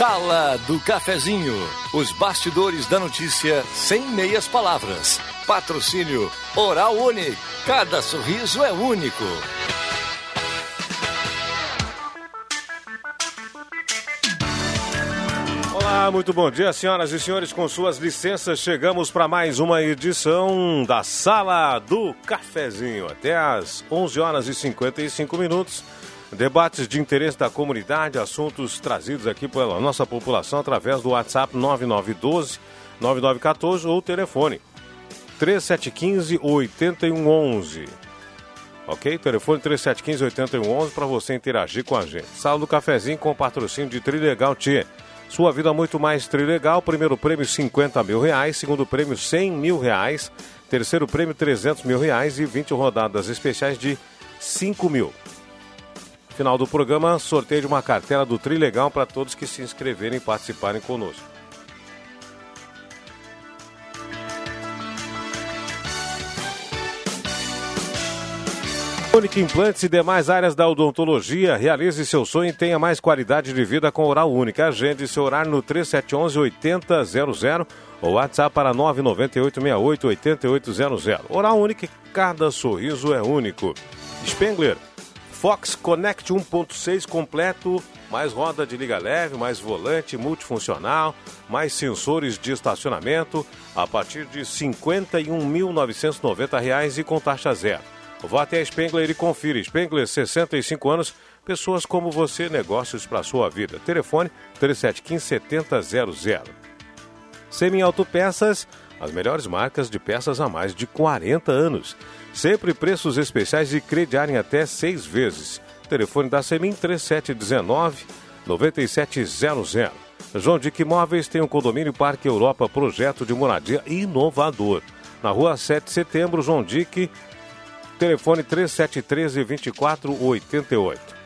Sala do Cafezinho. Os bastidores da notícia sem meias palavras. Patrocínio Oral Unique. Cada sorriso é único. Olá, muito bom dia, senhoras e senhores. Com suas licenças, chegamos para mais uma edição da Sala do Cafezinho. Até às 11 horas e 55 minutos. Debates de interesse da comunidade, assuntos trazidos aqui pela nossa população através do WhatsApp 9912 9914 ou telefone 3715 8111. Ok? Telefone 3715 8111 para você interagir com a gente. Sala do Cafezinho com patrocínio de Trilegal Tia. Sua vida muito mais trilegal. Primeiro prêmio 50 mil reais, segundo prêmio 100 mil reais, terceiro prêmio 300 mil reais e 20 rodadas especiais de 5 mil. Final do programa, sorteio de uma cartela do Trilegal para todos que se inscreverem e participarem conosco. Única Implantes e demais áreas da odontologia. Realize seu sonho e tenha mais qualidade de vida com Oral Única. Agende seu horário no 3711-8000 ou WhatsApp para 998-68-8800. Oral Única, cada sorriso é único. Spengler, Fox Connect 1.6 completo, mais roda de liga leve, mais volante multifuncional, mais sensores de estacionamento, a partir de R$ 51.990 e com taxa zero. Vá até a Spengler e confira. Spengler, 65 anos, pessoas como você, negócios para sua vida. Telefone 3715-7000. Semi Autopeças, as melhores marcas de peças há mais de 40 anos. Sempre preços especiais e crediarem até seis vezes. Telefone da Semin 3719 9700. João Dick Imóveis tem um condomínio Parque Europa, projeto de moradia inovador. Na rua 7 de setembro, João Dick, telefone 3713 2488.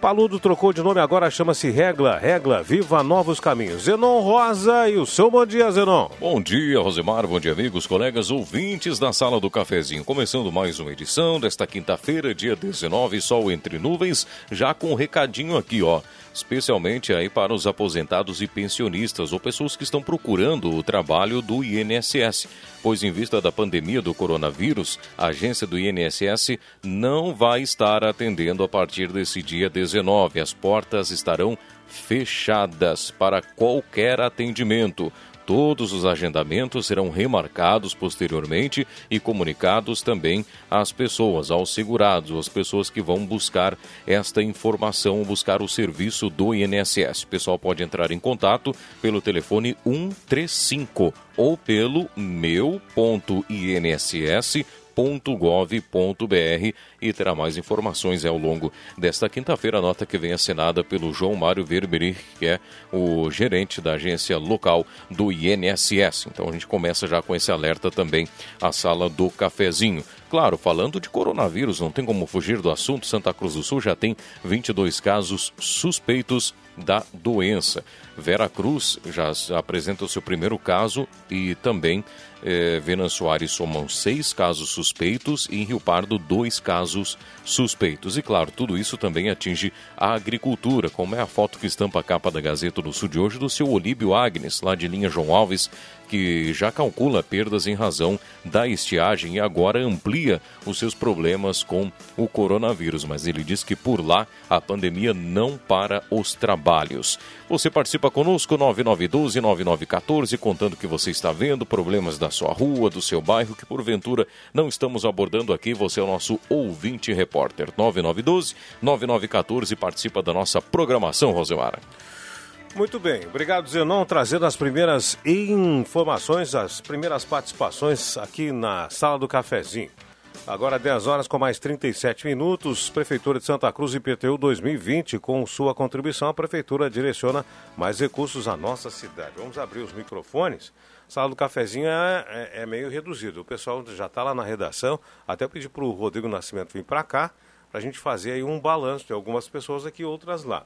Paludo trocou de nome, agora chama-se Regla. Regla, viva novos caminhos. Zenon Rosa e o seu bom dia, Zenon. Bom dia, Rosemar. Bom dia, amigos, colegas, ouvintes da Sala do Cafezinho. Começando mais uma edição desta quinta-feira, dia 19, sol entre nuvens, já com um recadinho aqui, ó especialmente aí para os aposentados e pensionistas ou pessoas que estão procurando o trabalho do INSS, pois em vista da pandemia do coronavírus, a agência do INSS não vai estar atendendo a partir desse dia 19. As portas estarão fechadas para qualquer atendimento. Todos os agendamentos serão remarcados posteriormente e comunicados também às pessoas, aos segurados, às pessoas que vão buscar esta informação, buscar o serviço do INSS. O pessoal pode entrar em contato pelo telefone 135 ou pelo meu.inss www.gov.br e terá mais informações ao longo desta quinta-feira. A nota que vem assinada pelo João Mário Verberich, que é o gerente da agência local do INSS. Então a gente começa já com esse alerta também a sala do cafezinho. Claro, falando de coronavírus, não tem como fugir do assunto. Santa Cruz do Sul já tem 22 casos suspeitos da doença. Vera Cruz já apresenta o seu primeiro caso e também eh, Venan Soares somam seis casos suspeitos e em Rio Pardo dois casos suspeitos. E claro, tudo isso também atinge a agricultura, como é a foto que estampa a capa da Gazeta do Sul de hoje do seu Olíbio Agnes, lá de linha João Alves, que já calcula perdas em razão da estiagem e agora amplia os seus problemas com o coronavírus. Mas ele diz que por lá a pandemia não para os trabalhos. Você participa conosco 9912-9914, contando o que você está vendo, problemas da sua rua, do seu bairro, que porventura não estamos abordando aqui. Você é o nosso ouvinte repórter. 9912-9914 participa da nossa programação, Rosemara. Muito bem, obrigado Zenon, trazendo as primeiras informações, as primeiras participações aqui na sala do cafezinho. Agora 10 horas com mais 37 minutos, Prefeitura de Santa Cruz IPTU 2020, com sua contribuição, a Prefeitura direciona mais recursos à nossa cidade. Vamos abrir os microfones. Sala do cafezinho é, é, é meio reduzido, o pessoal já está lá na redação, até pedi para o Rodrigo Nascimento vir para cá, para a gente fazer aí um balanço de algumas pessoas aqui e outras lá.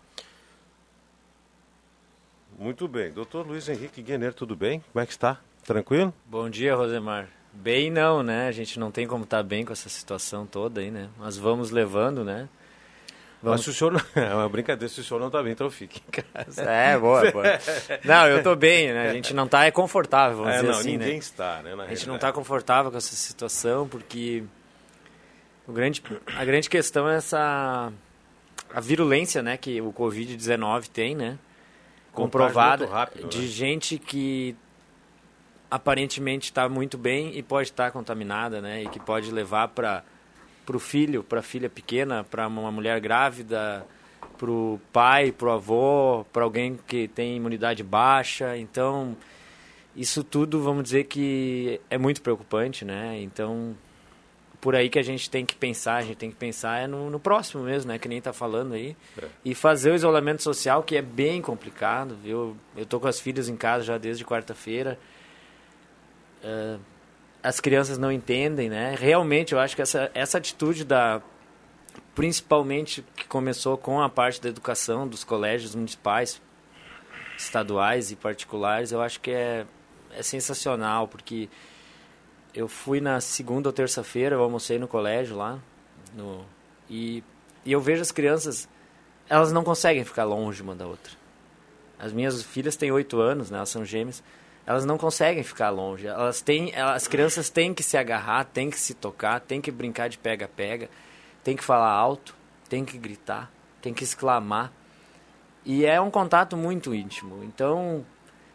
Muito bem. Doutor Luiz Henrique Guener, tudo bem? Como é que está? Tranquilo? Bom dia, Rosemar. Bem não, né? A gente não tem como estar tá bem com essa situação toda aí, né? Mas vamos levando, né? Vamos... Mas se o senhor não... É uma brincadeira, se o senhor não está bem, então fique em casa. É, boa, boa. Não, eu estou bem, né? A gente não está é confortável, vamos é, dizer não, assim, ninguém né? está, né? a gente não está confortável com essa situação, porque o grande, a grande questão é essa... A virulência, né, que o Covid-19 tem, né? Comprovada rápido, de né? gente que aparentemente está muito bem e pode estar tá contaminada, né? E que pode levar para para o filho, para a filha pequena, para uma mulher grávida, para o pai, para o avô, para alguém que tem imunidade baixa. Então, isso tudo, vamos dizer que é muito preocupante, né? Então, por aí que a gente tem que pensar, a gente tem que pensar é no, no próximo mesmo, né? Que nem está falando aí. É. E fazer o isolamento social, que é bem complicado, viu? Eu tô com as filhas em casa já desde quarta-feira. Uh, as crianças não entendem, né? Realmente, eu acho que essa, essa atitude da principalmente que começou com a parte da educação dos colégios municipais, estaduais e particulares, eu acho que é, é sensacional, porque eu fui na segunda ou terça-feira, eu almocei no colégio lá, no, e, e eu vejo as crianças, elas não conseguem ficar longe uma da outra. As minhas filhas têm oito anos, né, elas são gêmeas, elas não conseguem ficar longe. Elas têm, as crianças têm que se agarrar, têm que se tocar, têm que brincar de pega-pega, têm que falar alto, têm que gritar, têm que exclamar. E é um contato muito íntimo. Então,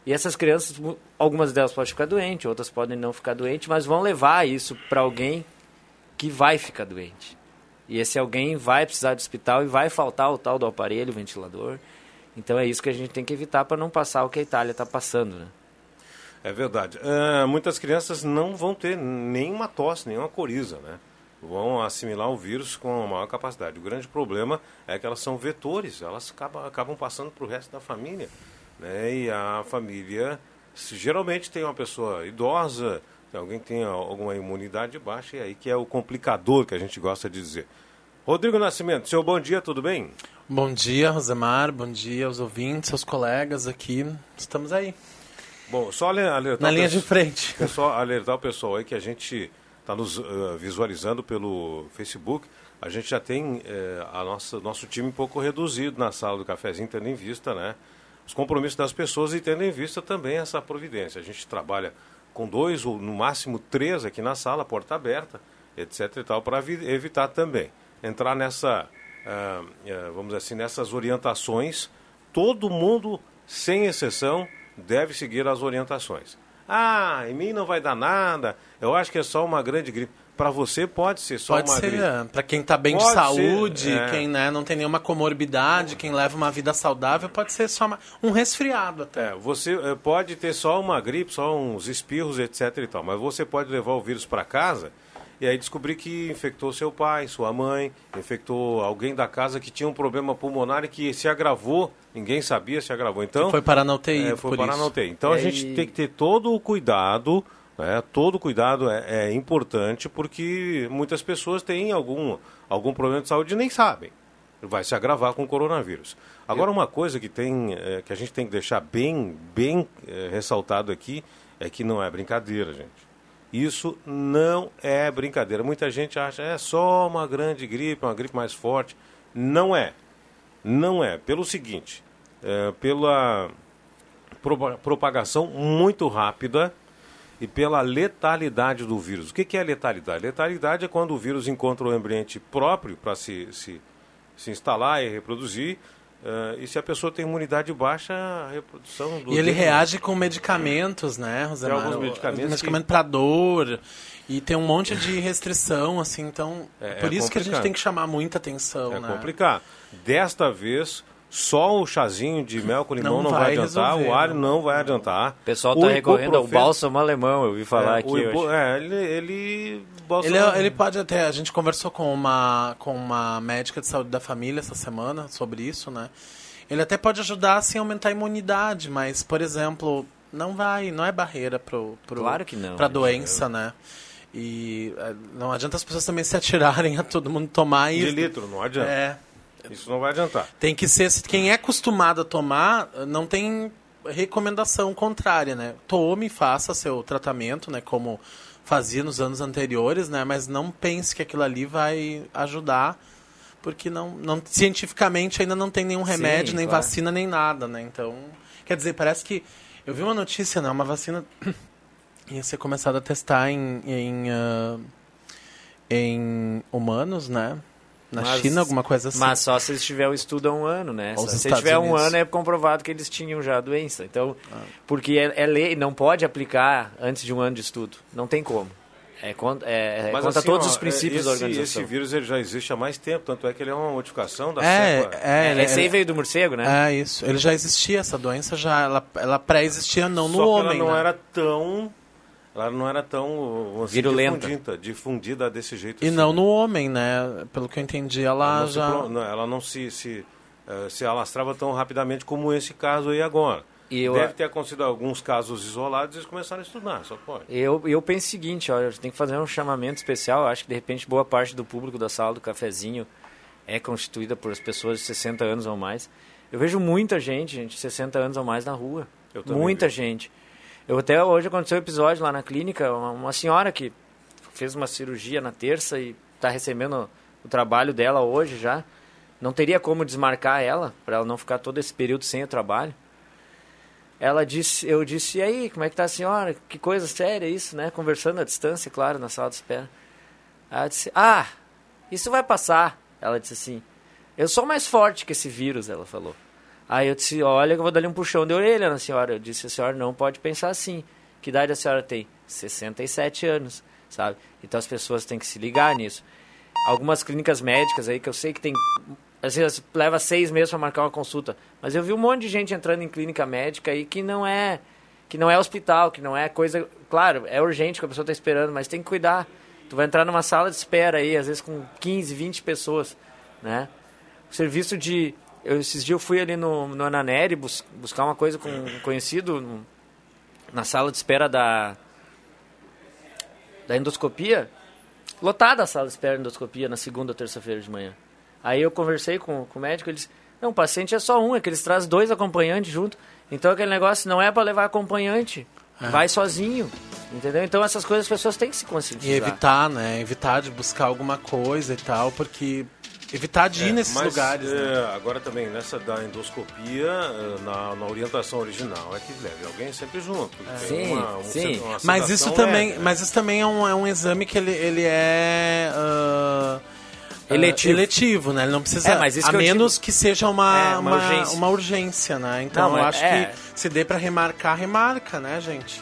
e essas crianças, algumas delas podem ficar doentes, outras podem não ficar doentes, mas vão levar isso para alguém que vai ficar doente. E esse alguém vai precisar de hospital e vai faltar o tal do aparelho, o ventilador. Então é isso que a gente tem que evitar para não passar o que a Itália está passando, né? É verdade. Uh, muitas crianças não vão ter nenhuma tosse, nenhuma coriza, né? Vão assimilar o vírus com maior capacidade. O grande problema é que elas são vetores, elas acabam, acabam passando para o resto da família. Né? E a família geralmente tem uma pessoa idosa, alguém que tem alguma imunidade baixa, e aí que é o complicador que a gente gosta de dizer. Rodrigo Nascimento, seu bom dia, tudo bem? Bom dia, Rosemar, bom dia aos ouvintes, aos colegas aqui. Estamos aí. Bom, só alertar. Na linha de frente. Só alertar o pessoal aí que a gente está nos uh, visualizando pelo Facebook. A gente já tem uh, a nossa, nosso time um pouco reduzido na sala do cafezinho, tendo em vista né, os compromissos das pessoas e tendo em vista também essa providência. A gente trabalha com dois ou no máximo três aqui na sala, porta aberta, etc. e tal, para evitar também entrar nessa, uh, vamos dizer assim, nessas orientações. Todo mundo, sem exceção, deve seguir as orientações. Ah, em mim não vai dar nada, eu acho que é só uma grande gripe. Para você pode ser só pode uma ser, gripe. É. Para quem está bem pode de saúde, ser, é. quem né, não tem nenhuma comorbidade, quem leva uma vida saudável, pode ser só uma, um resfriado até. É, você é, pode ter só uma gripe, só uns espirros, etc. e tal, mas você pode levar o vírus para casa e aí descobri que infectou seu pai, sua mãe, infectou alguém da casa que tinha um problema pulmonar e que se agravou, ninguém sabia se agravou. Então, foi parar na UTI. É, foi parar na UTI. Então a gente tem que ter todo o cuidado, né? todo o cuidado é, é, importante, porque muitas pessoas têm algum, algum problema de saúde e nem sabem. Vai se agravar com o coronavírus. Agora, uma coisa que, tem, é, que a gente tem que deixar bem, bem é, ressaltado aqui é que não é brincadeira, gente. Isso não é brincadeira. Muita gente acha é só uma grande gripe, uma gripe mais forte. Não é. Não é. Pelo seguinte, é, pela propagação muito rápida e pela letalidade do vírus. O que, que é letalidade? Letalidade é quando o vírus encontra o ambiente próprio para se, se, se instalar e reproduzir Uh, e se a pessoa tem imunidade baixa, a reprodução do. E ele reage com medicamentos, né, Rosemar? Tem alguns medicamentos. Medicamento que... para dor. E tem um monte de restrição, assim, então. É, por é isso complicado. que a gente tem que chamar muita atenção. É né? complicado. Desta vez, só o chazinho de mel com limão não, não vai, vai adiantar, resolver, o alho não. não vai adiantar. O pessoal está recorrendo ao bálsamo alemão, eu ouvi falar é, aqui. O, é, ele, ele, ele, é, ele pode até. A gente conversou com uma, com uma médica de saúde da família essa semana sobre isso, né? Ele até pode ajudar assim, a aumentar a imunidade, mas, por exemplo, não vai, não é barreira pro, pro, claro que não. pra doença, né? E é, não adianta as pessoas também se atirarem a todo mundo tomar isso. De litro, não adianta. É. Isso não vai adiantar. Tem que ser. Quem é acostumado a tomar, não tem recomendação contrária, né? Tome, faça seu tratamento, né? Como fazia nos anos anteriores, né? Mas não pense que aquilo ali vai ajudar, porque não, não cientificamente ainda não tem nenhum remédio, Sim, nem claro. vacina, nem nada, né? Então, quer dizer, parece que eu vi uma notícia, né? Uma vacina ia ser começada a testar em em, ah, em humanos, né? Na Mas- China, alguma coisa assim. Mas só se eles tiverem um estudo há um ano, né? Aos Se Estados tiver um Unidos. ano é comprovado que eles tinham já a doença. Então, porque é, é lei, não pode aplicar antes de um ano de estudo. Não tem como. É, contra, é, é Mas, contra assim, todos ó, os princípios esse, da organização. Esse vírus ele já existe há mais tempo, tanto é que ele é uma modificação da é, cepa. é, ele- Esse aí veio do morcego, né? É isso. Ele já existia essa doença, já ela, ela pré-existia não no Só que homem. ela não né? era tão... Ela não era tão dizer, Virulenta. Difundida, difundida desse jeito. E assim. não no homem, né? Pelo que eu entendi, ela, Ela se, já. não, ela não se, se, eh, se alastrava tão rapidamente como esse caso aí agora. E eu- Deve ter acontecido alguns casos isolados e eles começaram a estudar, só pode. Eu, eu penso o seguinte, olha, tem que fazer um chamamento especial. Eu acho que de repente boa parte do público da sala do cafezinho é constituída por as pessoas de 60 anos ou mais. Eu vejo muita gente, gente, de 60 anos ou mais na rua. Eu também Muita vejo. gente. Eu até hoje aconteceu um episódio lá na clínica, uma, uma senhora que fez uma cirurgia na terça e está recebendo o trabalho dela hoje já. Não teria como desmarcar ela, para ela não ficar todo esse período sem o trabalho. Ela disse, eu disse, e aí, como é que tá a senhora? Que coisa séria isso, né? Conversando à distância, claro, na sala de espera. Ela disse, ah, isso vai passar. Ela disse assim, eu sou mais forte que esse vírus, ela falou. Aí eu disse, olha, que eu vou dar um puxão de orelha na senhora. Eu disse, a senhora não pode pensar assim. Que idade a senhora tem? 67 anos, sabe? Então as pessoas têm que se ligar nisso. Algumas clínicas médicas aí que eu sei que tem às vezes leva seis meses para marcar uma consulta. Mas eu vi um monte de gente entrando em clínica médica aí que não é que não é hospital, que não é coisa. Claro, é urgente que a pessoa está esperando, mas tem que cuidar. Tu vai entrar numa sala de espera aí, às vezes com 15, 20 pessoas, né? O serviço de. Eu, esses dias eu fui ali no, no Ananeri bus, buscar uma coisa com um conhecido no- na sala de espera da. da endoscopia. Lotada a sala de espera de endoscopia na segunda ou terça-feira de manhã. Aí eu conversei com, com o médico, ele disse, não, o paciente é só um, é que eles trazem dois acompanhantes junto. Então aquele negócio não é para levar acompanhante, vai sozinho. Entendeu? Então essas coisas as pessoas têm que se E conscientizar. evitar, né? Evitar de buscar alguma coisa e tal, porque. Evitar de ir É, nesses mas, lugares. é, né? Agora também, nessa da endoscopia, é, na, na orientação original, é que leve alguém sempre junto. Sim, uma- um- sim. uma Mas isso também, leve, né? mas isso também é um, é um exame que ele, ele é ah, Eletivo. eletivo, né? Ele não precisa, É, mas isso a que menos digo- que seja uma, É, uma uma, urgência. uma urgência, né? Então Não, eu acho é. que se dê pra remarcar, remarca, né, gente?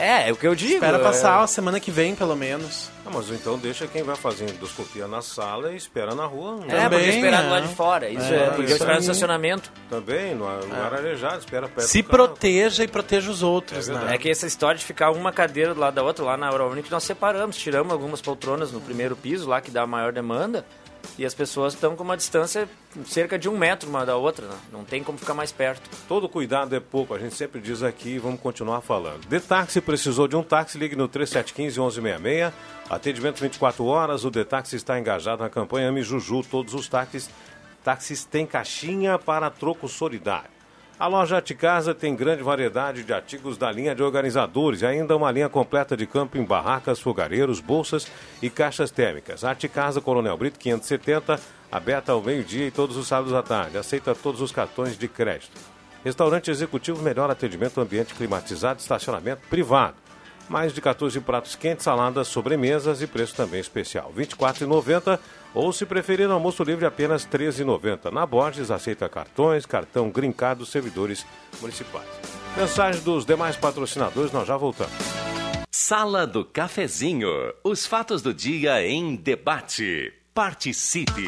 É, é o que eu digo. Espera é- passar a semana que vem, pelo menos. Ah, mas então deixa quem vai fazer endoscopia na sala e espera na rua. né? É, porque Também, esperar do é. lado de fora. Isso É, é, eu esperar no estacionamento. Também, no lugar arejado, espera perto Se proteja e proteja os outros, É né? É que essa história de ficar uma cadeira do lado da outra, lá na Euronic, nós separamos, tiramos algumas poltronas no primeiro piso, lá que dá maior demanda, e as pessoas estão com uma distância cerca de um metro uma da outra, né? não tem como ficar mais perto. Todo cuidado é pouco, a gente sempre diz aqui e vamos continuar falando. De táxi, precisou de um táxi, ligue no 3715-1166. Atendimento 24 horas, o Detaxi está engajado na campanha Ame Juju. Todos os táxis, táxis têm caixinha para troco solidário. A loja Aticasa tem grande variedade de artigos da linha de organizadores e ainda uma linha completa de camping, barracas, fogareiros, bolsas e caixas térmicas. Aticasa Coronel Brito 570, aberta ao meio-dia e todos os sábados à tarde. Aceita todos os cartões de crédito. Restaurante executivo, melhor atendimento, ambiente climatizado, estacionamento privado. Mais de 14 pratos quentes, saladas, sobremesas e preço também especial. R$ 24,90 ou, se preferir, almoço livre apenas R$ 13,90. Na Borges, aceita cartões, cartão grincado, servidores municipais. Mensagem dos demais patrocinadores, nós já voltamos. Sala do Cafezinho. Os fatos do dia em debate. Participe.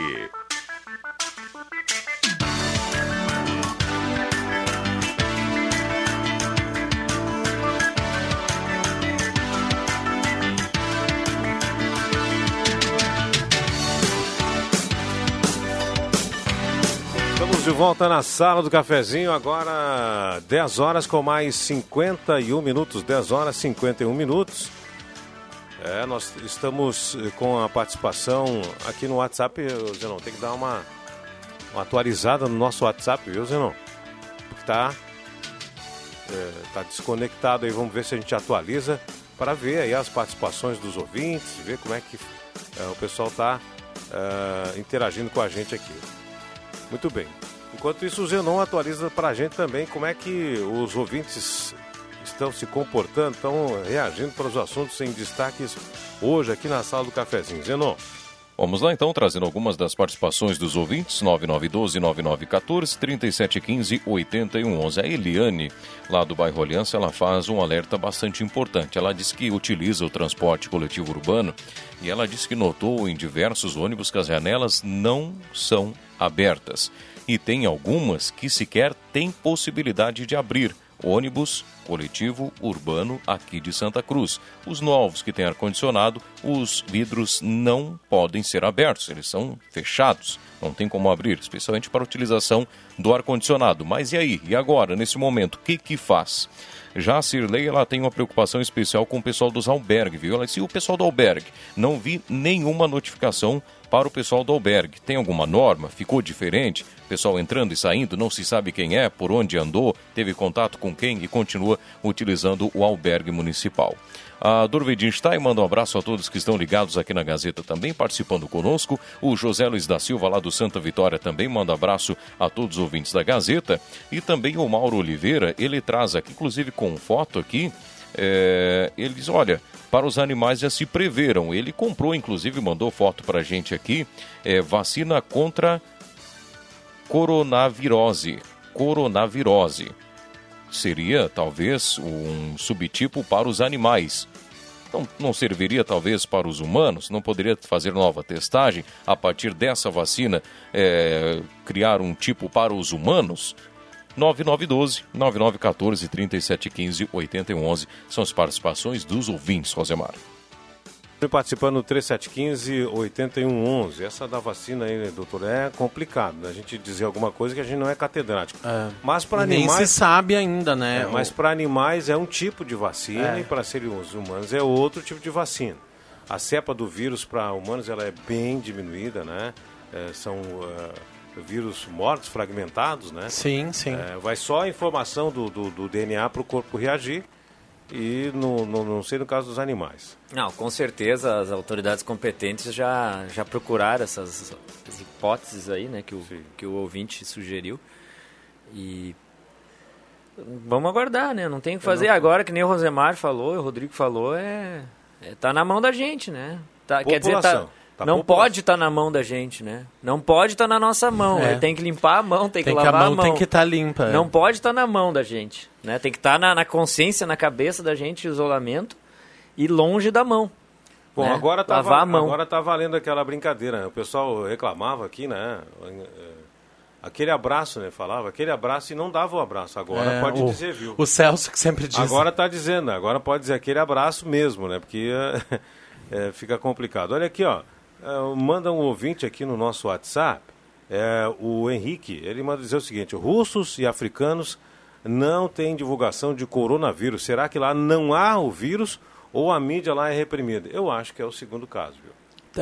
Estamos de volta na sala do cafezinho, agora 10 horas com mais 51 minutos, 10 horas e 51 minutos. É, nós estamos eh, com a participação aqui no WhatsApp, Zenon, tem que dar uma, uma atualizada no nosso WhatsApp, viu, Zenon? Porque tá, é, tá desconectado aí, vamos ver se a gente atualiza para ver aí as participações dos ouvintes, ver como é que é, o pessoal tá uh, interagindo com a gente aqui. Muito bem. Enquanto isso, o Zenon atualiza para a gente também como é que os ouvintes estão se comportando, estão reagindo para os assuntos em destaques hoje aqui na sala do cafezinho. Zenon. Vamos lá então, trazendo algumas das participações dos ouvintes, 9912-9914, 3715-8111. A Eliane, lá do bairro Aliança, ela faz um alerta bastante importante. Ela diz que utiliza o transporte coletivo urbano e ela diz que notou em diversos ônibus que as janelas não são abertas. E tem algumas que sequer têm possibilidade de abrir ônibus coletivo urbano aqui de Santa Cruz. Os novos que têm ar-condicionado, os vidros não podem ser abertos, eles são fechados, não tem como abrir, especialmente para utilização do ar-condicionado. Mas e aí? E agora, nesse momento, o que que faz? Já a Cirlei, ela tem uma preocupação especial com o pessoal dos albergues, viu? Ela disse, o pessoal do albergue, não vi nenhuma notificação para o pessoal do albergue. Tem alguma norma? Ficou diferente? Pessoal entrando e saindo, não se sabe quem é, por onde andou, teve contato com quem e continua utilizando o albergue municipal. A Dorvedinstein manda um abraço a todos que estão ligados aqui na Gazeta também, participando conosco. O José Luiz da Silva, lá do Santa Vitória, também manda abraço a todos os ouvintes da Gazeta. E também o Mauro Oliveira, ele traz aqui, inclusive com foto aqui, é, ele diz, olha, para os animais já se preveram. Ele comprou, inclusive, mandou foto para a gente aqui, é, vacina contra coronavirose. Coronavirose. Seria, talvez, um subtipo para os animais. Então, não serviria talvez para os humanos? Não poderia fazer nova testagem a partir dessa vacina, é, criar um tipo para os humanos? 9912 9914 3715 8111 são as participações dos ouvintes, Rosemar. Participando do 3715-8111. Essa da vacina aí, doutor, é complicado. Né? A gente dizer alguma coisa que a gente não é catedrático. É. Mas para animais. Nem se sabe ainda, né? É, mas para animais é um tipo de vacina é. e para seres humanos é outro tipo de vacina. A cepa do vírus para humanos ela é bem diminuída, né? É, são. Vírus mortos, fragmentados, né? Sim, sim. É, vai só a informação do, do, do DNA para o corpo reagir e no, no, não sei no caso dos animais. Não, com certeza as autoridades competentes já, já procuraram essas, essas hipóteses aí, né, que o, que o ouvinte sugeriu. E vamos aguardar, né? Não tem o que fazer não... agora, que nem o Rosemar falou, o Rodrigo falou, é, é tá na mão da gente, né? Tá, quer dizer, tá, Tá não pode estar tá na mão da gente, né? Não pode estar tá na nossa mão. É. Tem que limpar a mão, tem, tem que lavar que a mão. A mão tem que estar tá limpa. É. Não pode estar tá na mão da gente. Né? Tem que estar tá na, na, consciência, na cabeça da gente, isolamento e longe da mão. Bom, né? agora, tá lavar a mão. agora tá valendo aquela brincadeira. Né? O pessoal reclamava aqui, né? Aquele abraço, né? Falava, aquele abraço e não dava o abraço. Agora é, pode o, dizer, viu? O Celso que sempre diz. Agora está dizendo, agora pode dizer aquele abraço mesmo, né? Porque é, fica complicado. Olha aqui, ó. É, manda um ouvinte aqui no nosso WhatsApp, é, o Henrique, ele manda dizer o seguinte: russos e africanos não têm divulgação de coronavírus. Será que lá não há o vírus ou a mídia lá é reprimida? Eu acho que é o segundo caso, viu?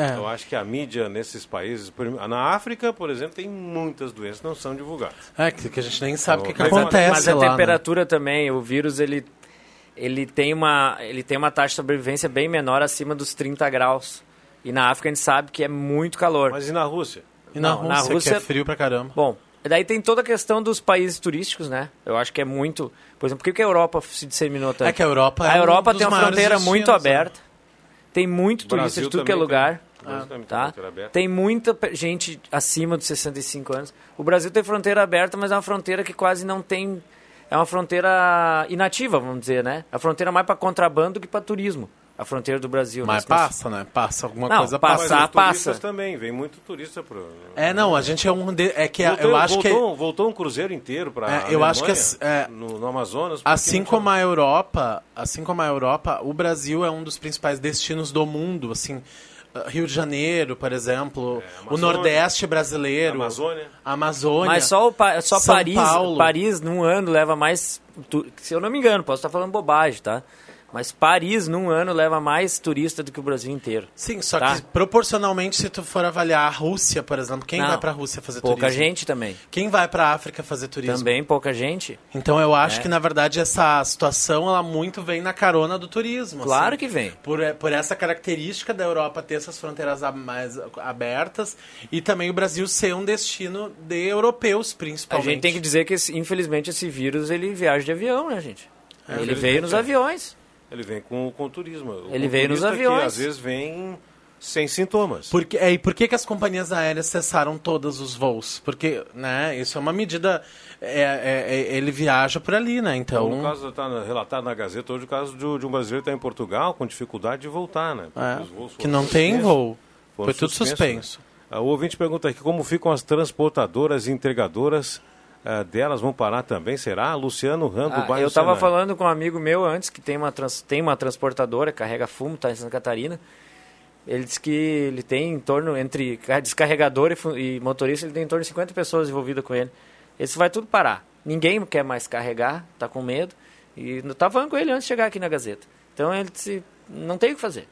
É. Eu acho que a mídia nesses países, na África, por exemplo, tem muitas doenças que não são divulgadas. É, que a gente nem sabe o que, que acontece Mas a lá, né? temperatura né? também, o vírus, ele, ele, tem uma, ele tem uma taxa de sobrevivência bem menor acima dos 30 graus. E na África a gente sabe que é muito calor. Mas e na Rússia? E na, Não, Rússia, na Rússia, que é frio pra caramba. Bom, daí tem toda a questão dos países turísticos, né? Eu acho que é muito... Por exemplo, por que a Europa se disseminou tanto? É que a Europa A Europa um tem uma fronteira muito né? aberta. Tem muito turista de tudo que é lugar. Ah, tá? Tem muita gente acima dos 65 anos. O Brasil tem fronteira aberta, mas é uma fronteira que quase não tem... É uma fronteira inativa, vamos dizer, né? A fronteira mais para contrabando do que para turismo a fronteira do Brasil. Mas passa, né? Passa alguma não, coisa passar, passa. também, vem muito turista pro. É, não, a gente é um de, é que voltou, eu acho voltou, que voltou um cruzeiro inteiro para é, eu acho que é, no, no, Amazonas. Assim como a Europa, assim como a Europa, o Brasil é um dos principais destinos do mundo, assim. Rio de Janeiro, por exemplo, é, o Nordeste brasileiro, Amazônia. Amazônia. Mas só, o, só São Paris, Paulo. Paris num ano leva mais, se eu não me engano, posso estar falando bobagem, tá? Mas Paris, num ano, leva mais turista do que o Brasil inteiro. Sim, só Tá. que proporcionalmente, se tu for avaliar a Rússia, por exemplo, quem Não. vai pra Rússia fazer Pouca turismo? gente também. Quem vai pra África fazer turismo? Também pouca gente. Então eu acho É. que, na verdade, essa situação, ela muito vem na carona do turismo. Claro assim. que vem. Por, por essa característica da Europa ter essas fronteiras a- mais abertas e também o Brasil ser um destino de europeus, A principalmente. gente tem que dizer que, infelizmente, esse vírus, ele viaja de avião, né, gente? É, ele veio nos é. aviões. Ele vem com, com o turismo. O Ele veio nos turista que, aviões. às vezes vem sem sintomas. Por que- é, e por que, que as companhias aéreas cessaram todos os voos? Porque, né, isso é uma medida. é- é- é- ele viaja por ali, né? Então, no caso, está relatado na Gazeta hoje o caso de, de um brasileiro que está em Portugal com dificuldade de voltar, né? é, Os voos que não tem voo. Foi tudo suspensos, suspenso. né? Ah, O ouvinte pergunta aqui como ficam as transportadoras e entregadoras ah, delas vão parar também, será? Luciano Rando, Ah, bairro eu estava falando com um amigo meu antes, que tem uma, trans- tem uma transportadora, carrega fumo, está em Santa Catarina. Ele disse que ele tem em torno, entre ca- descarregador e, e motorista, ele tem em torno de 50 pessoas envolvidas com ele. Isso vai tudo parar. Ninguém quer mais carregar, está com medo. E eu estava falando com ele antes de chegar aqui na Gazeta. Então ele disse, não tem o que fazer.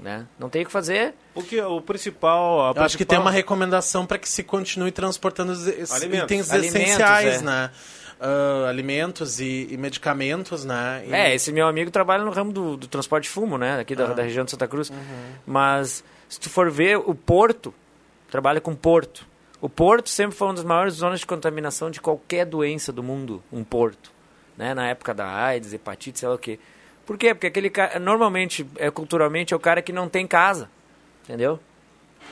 Né? Não tem o que fazer. Porque o principal... a Eu acho que tem principal- uma recomendação para que se continue transportando os Alimentos. itens Alimentos, essenciais, é. né? Ah, alimentos e, e medicamentos, né? E- É, esse meu amigo trabalha no ramo do, do transporte de fumo, né? Aqui da, Ah. da região de Santa Uhum. Cruz. Mas, se tu for ver, o Porto trabalha com Porto. O Porto sempre foi uma das maiores zonas de contaminação de qualquer doença do mundo, um porto. Né? Na época da AIDS, hepatite, sei lá o quê. Por quê? Porque aquele cara, normalmente, é, culturalmente, é o cara que não tem casa. Entendeu?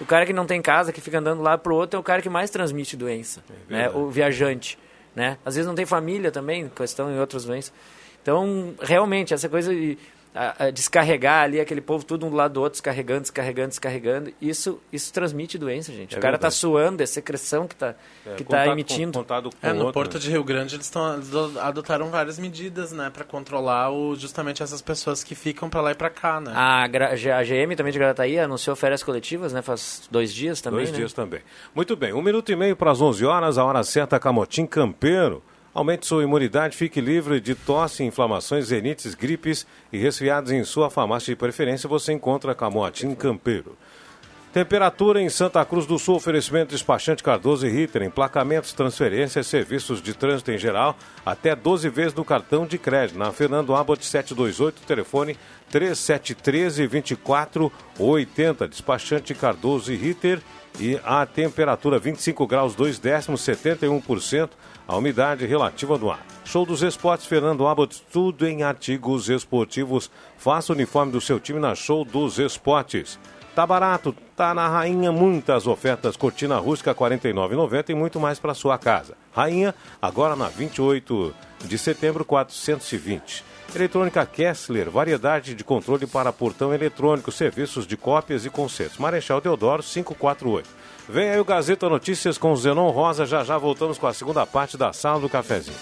O cara que não tem casa, que fica andando lá pro outro, é o cara que mais transmite doença. né? verdade. O viajante. Né? Às vezes não tem família também, questão em outras doenças. Então, realmente, essa coisa de a- a descarregar ali aquele povo tudo um do lado do outro, descarregando, descarregando, descarregando, isso, isso transmite doença, gente. É o cara tá verdade. suando, é secreção que tá, É, que tá emitindo. Com, contato com É, no outro, Porto né? de Rio Grande eles, tão, eles adotaram várias medidas, né, para controlar o, justamente essas pessoas que ficam para lá e para cá, né? A, a GM também de Gravataí anunciou férias coletivas, né? Faz dois dias também, Dois né? dias também. Muito bem, um minuto e meio para as 11 horas, a hora certa, Camotim Campeiro. Aumente sua imunidade, fique livre de tosse, inflamações, renites, gripes e resfriados em sua farmácia de preferência. Você encontra Camotim Campeiro. Temperatura em Santa Cruz do Sul, oferecimento despachante Cardoso e Ritter, emplacamentos, transferências, serviços de trânsito em geral, até 12 vezes no cartão de crédito. Na Fernando Abbott 728, telefone 3713-2480. Despachante Cardoso e Ritter e a temperatura 25 graus 2 décimos, 71%, a umidade relativa do ar. Show dos Esportes, Fernando Abbott, tudo em artigos esportivos. Faça o uniforme do seu time na Show dos Esportes. Tá barato, tá na Rainha muitas ofertas, cortina rústica R$ 49,90 e muito mais para sua casa. Rainha, agora na 28 de setembro 420. Eletrônica Kessler, variedade de controle para portão eletrônico, serviços de cópias e concertos. Marechal Deodoro 548. Vem aí o Gazeta Notícias com Zenon Rosa, já já voltamos com a segunda parte da sala do cafezinho.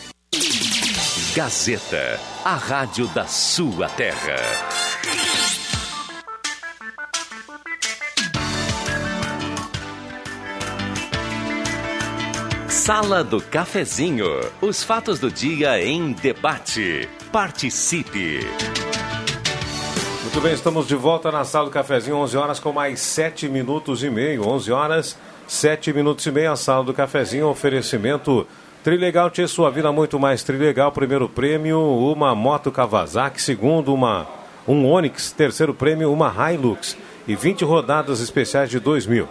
Gazeta, a rádio da sua terra. Sala do Cafezinho. Os fatos do dia em debate. Participe. Muito bem, estamos de volta na sala do cafezinho, 11 horas com mais 7 minutos e meio. 11 horas, 7 minutos e meio, a sala do cafezinho, oferecimento Trilegal, tinha sua vida muito mais Trilegal. Primeiro prêmio, uma moto Kawasaki. Segundo, uma, um Onix. Terceiro prêmio, uma Hilux. E 20 rodadas especiais de 2 mil.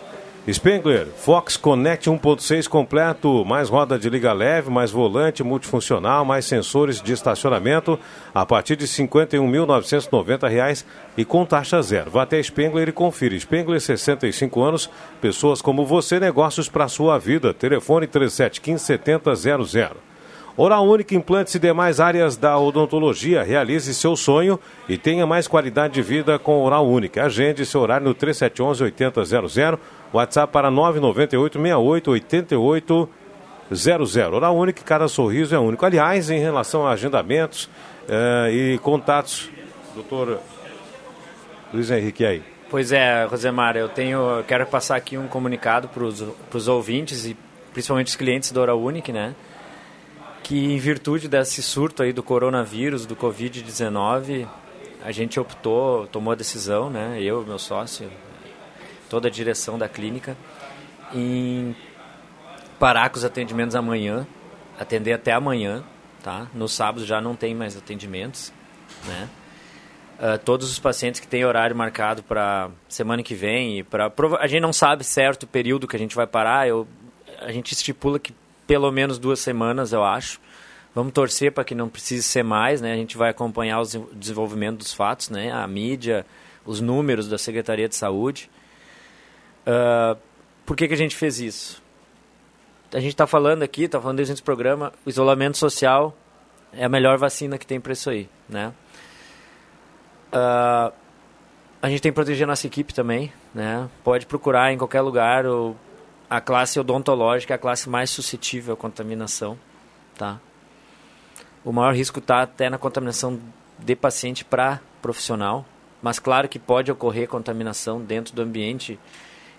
Spengler, Fox Connect 1.6 completo, mais roda de liga leve, mais volante multifuncional, mais sensores de estacionamento, a partir de R$ 51.990 e com taxa zero. Vá até Spengler e confira. Spengler, 65 anos, pessoas como você, negócios para sua vida. Telefone 3715-7000. Oral Única, implantes e demais áreas da odontologia. Realize seu sonho e tenha mais qualidade de vida com Oral Única. Agende seu horário no 3711-8000. WhatsApp para 998-88-8800. Oral Única, cada sorriso é único. Aliás, em relação a agendamentos eh, e contatos, doutor Luiz Henrique, e aí? Pois é, Rosemar, eu tenho, quero passar aqui um comunicado para os ouvintes e principalmente os clientes da Oral Unique, né? Que em virtude desse surto aí do coronavírus, do Covid-19, a gente optou, tomou a decisão, né, eu e meu sócio, toda a direção da clínica, em parar com os atendimentos amanhã, atender até amanhã, tá? No sábado já não tem mais atendimentos, né? Uh, todos os pacientes que têm horário marcado para semana que vem e para a gente não sabe certo o período que a gente vai parar eu a gente estipula que pelo menos duas semanas eu acho vamos torcer para que não precise ser mais né a gente vai acompanhar o desenvolvimento dos fatos né a mídia os números da secretaria de saúde uh, por que que a gente fez isso a gente está falando aqui está falando desde esse programa o isolamento social é a melhor vacina que tem para isso aí né Uh, a gente tem que proteger a nossa equipe também, né? Pode procurar em qualquer lugar o, a classe odontológica é a classe mais suscetível à contaminação, tá? O maior risco está até na contaminação de paciente para profissional, mas claro que pode ocorrer contaminação dentro do ambiente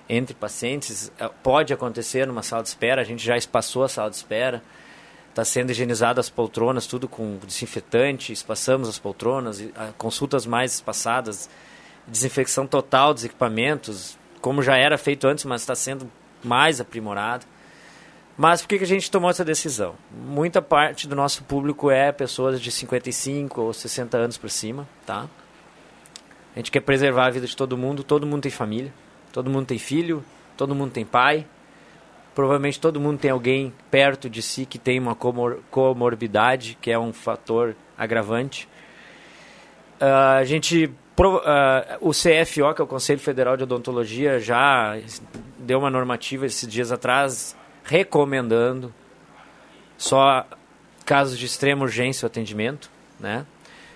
entre pacientes, eh, pode acontecer numa sala de espera, a gente já espaçou a sala de espera, está sendo higienizado as poltronas, tudo com desinfetante, espaçamos as poltronas, consultas mais espaçadas, desinfecção total dos equipamentos, como já era feito antes, mas está sendo mais aprimorado. Mas por que, que a gente tomou essa decisão? Muita parte do nosso público é pessoas de 55 ou 60 anos para cima, tá? A gente quer preservar a vida de todo mundo, todo mundo tem família, todo mundo tem filho, todo mundo tem pai, Provavelmente todo mundo tem alguém perto de si que tem uma comor comorbidade, que é um fator agravante. Uh, a gente uh, o CFO, que é o Conselho Federal de Odontologia, já deu uma normativa esses dias atrás recomendando só casos de extrema urgência o atendimento, né?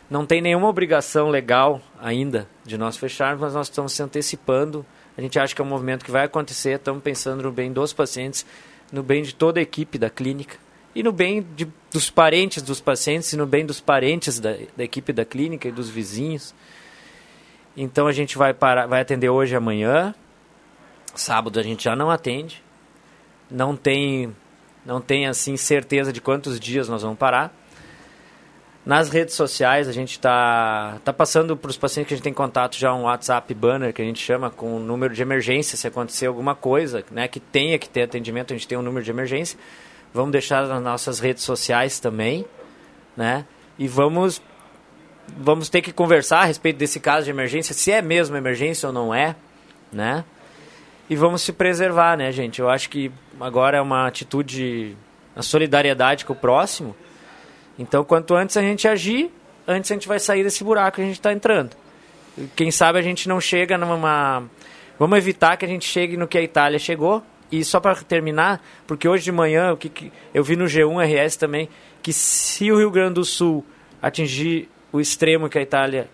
Não tem nenhuma obrigação legal ainda de nós fecharmos, mas nós estamos se antecipando a gente acha que é um movimento que vai acontecer. Estamos pensando no bem dos pacientes, no bem de toda a equipe da clínica e no bem de, dos parentes dos pacientes e no bem dos parentes da, da equipe da clínica e dos vizinhos. Então a gente vai parar, vai atender hoje e amanhã. Sábado a gente já não atende. Não tem, não tem assim certeza de quantos dias nós vamos parar. Nas redes sociais, a gente está tá passando para os pacientes que a gente tem contato já um WhatsApp banner, que a gente chama com um número de emergência, se acontecer alguma coisa né, que tenha que ter atendimento, a gente tem um número de emergência. Vamos deixar nas nossas redes sociais também, né? E vamos, vamos ter que conversar a respeito desse caso de emergência, se é mesmo emergência ou não é, né? E vamos se preservar, né, gente? Eu acho que agora é uma atitude, a solidariedade com o próximo, então, quanto antes a gente agir, antes a gente vai sair desse buraco que a gente está entrando. Quem sabe a gente não chega numa. Vamos evitar que a gente chegue no que a Itália chegou. E só para terminar, porque hoje de manhã o que, que eu vi no G1 RS também, que se o Rio Grande do Sul atingir o extremo que a Itália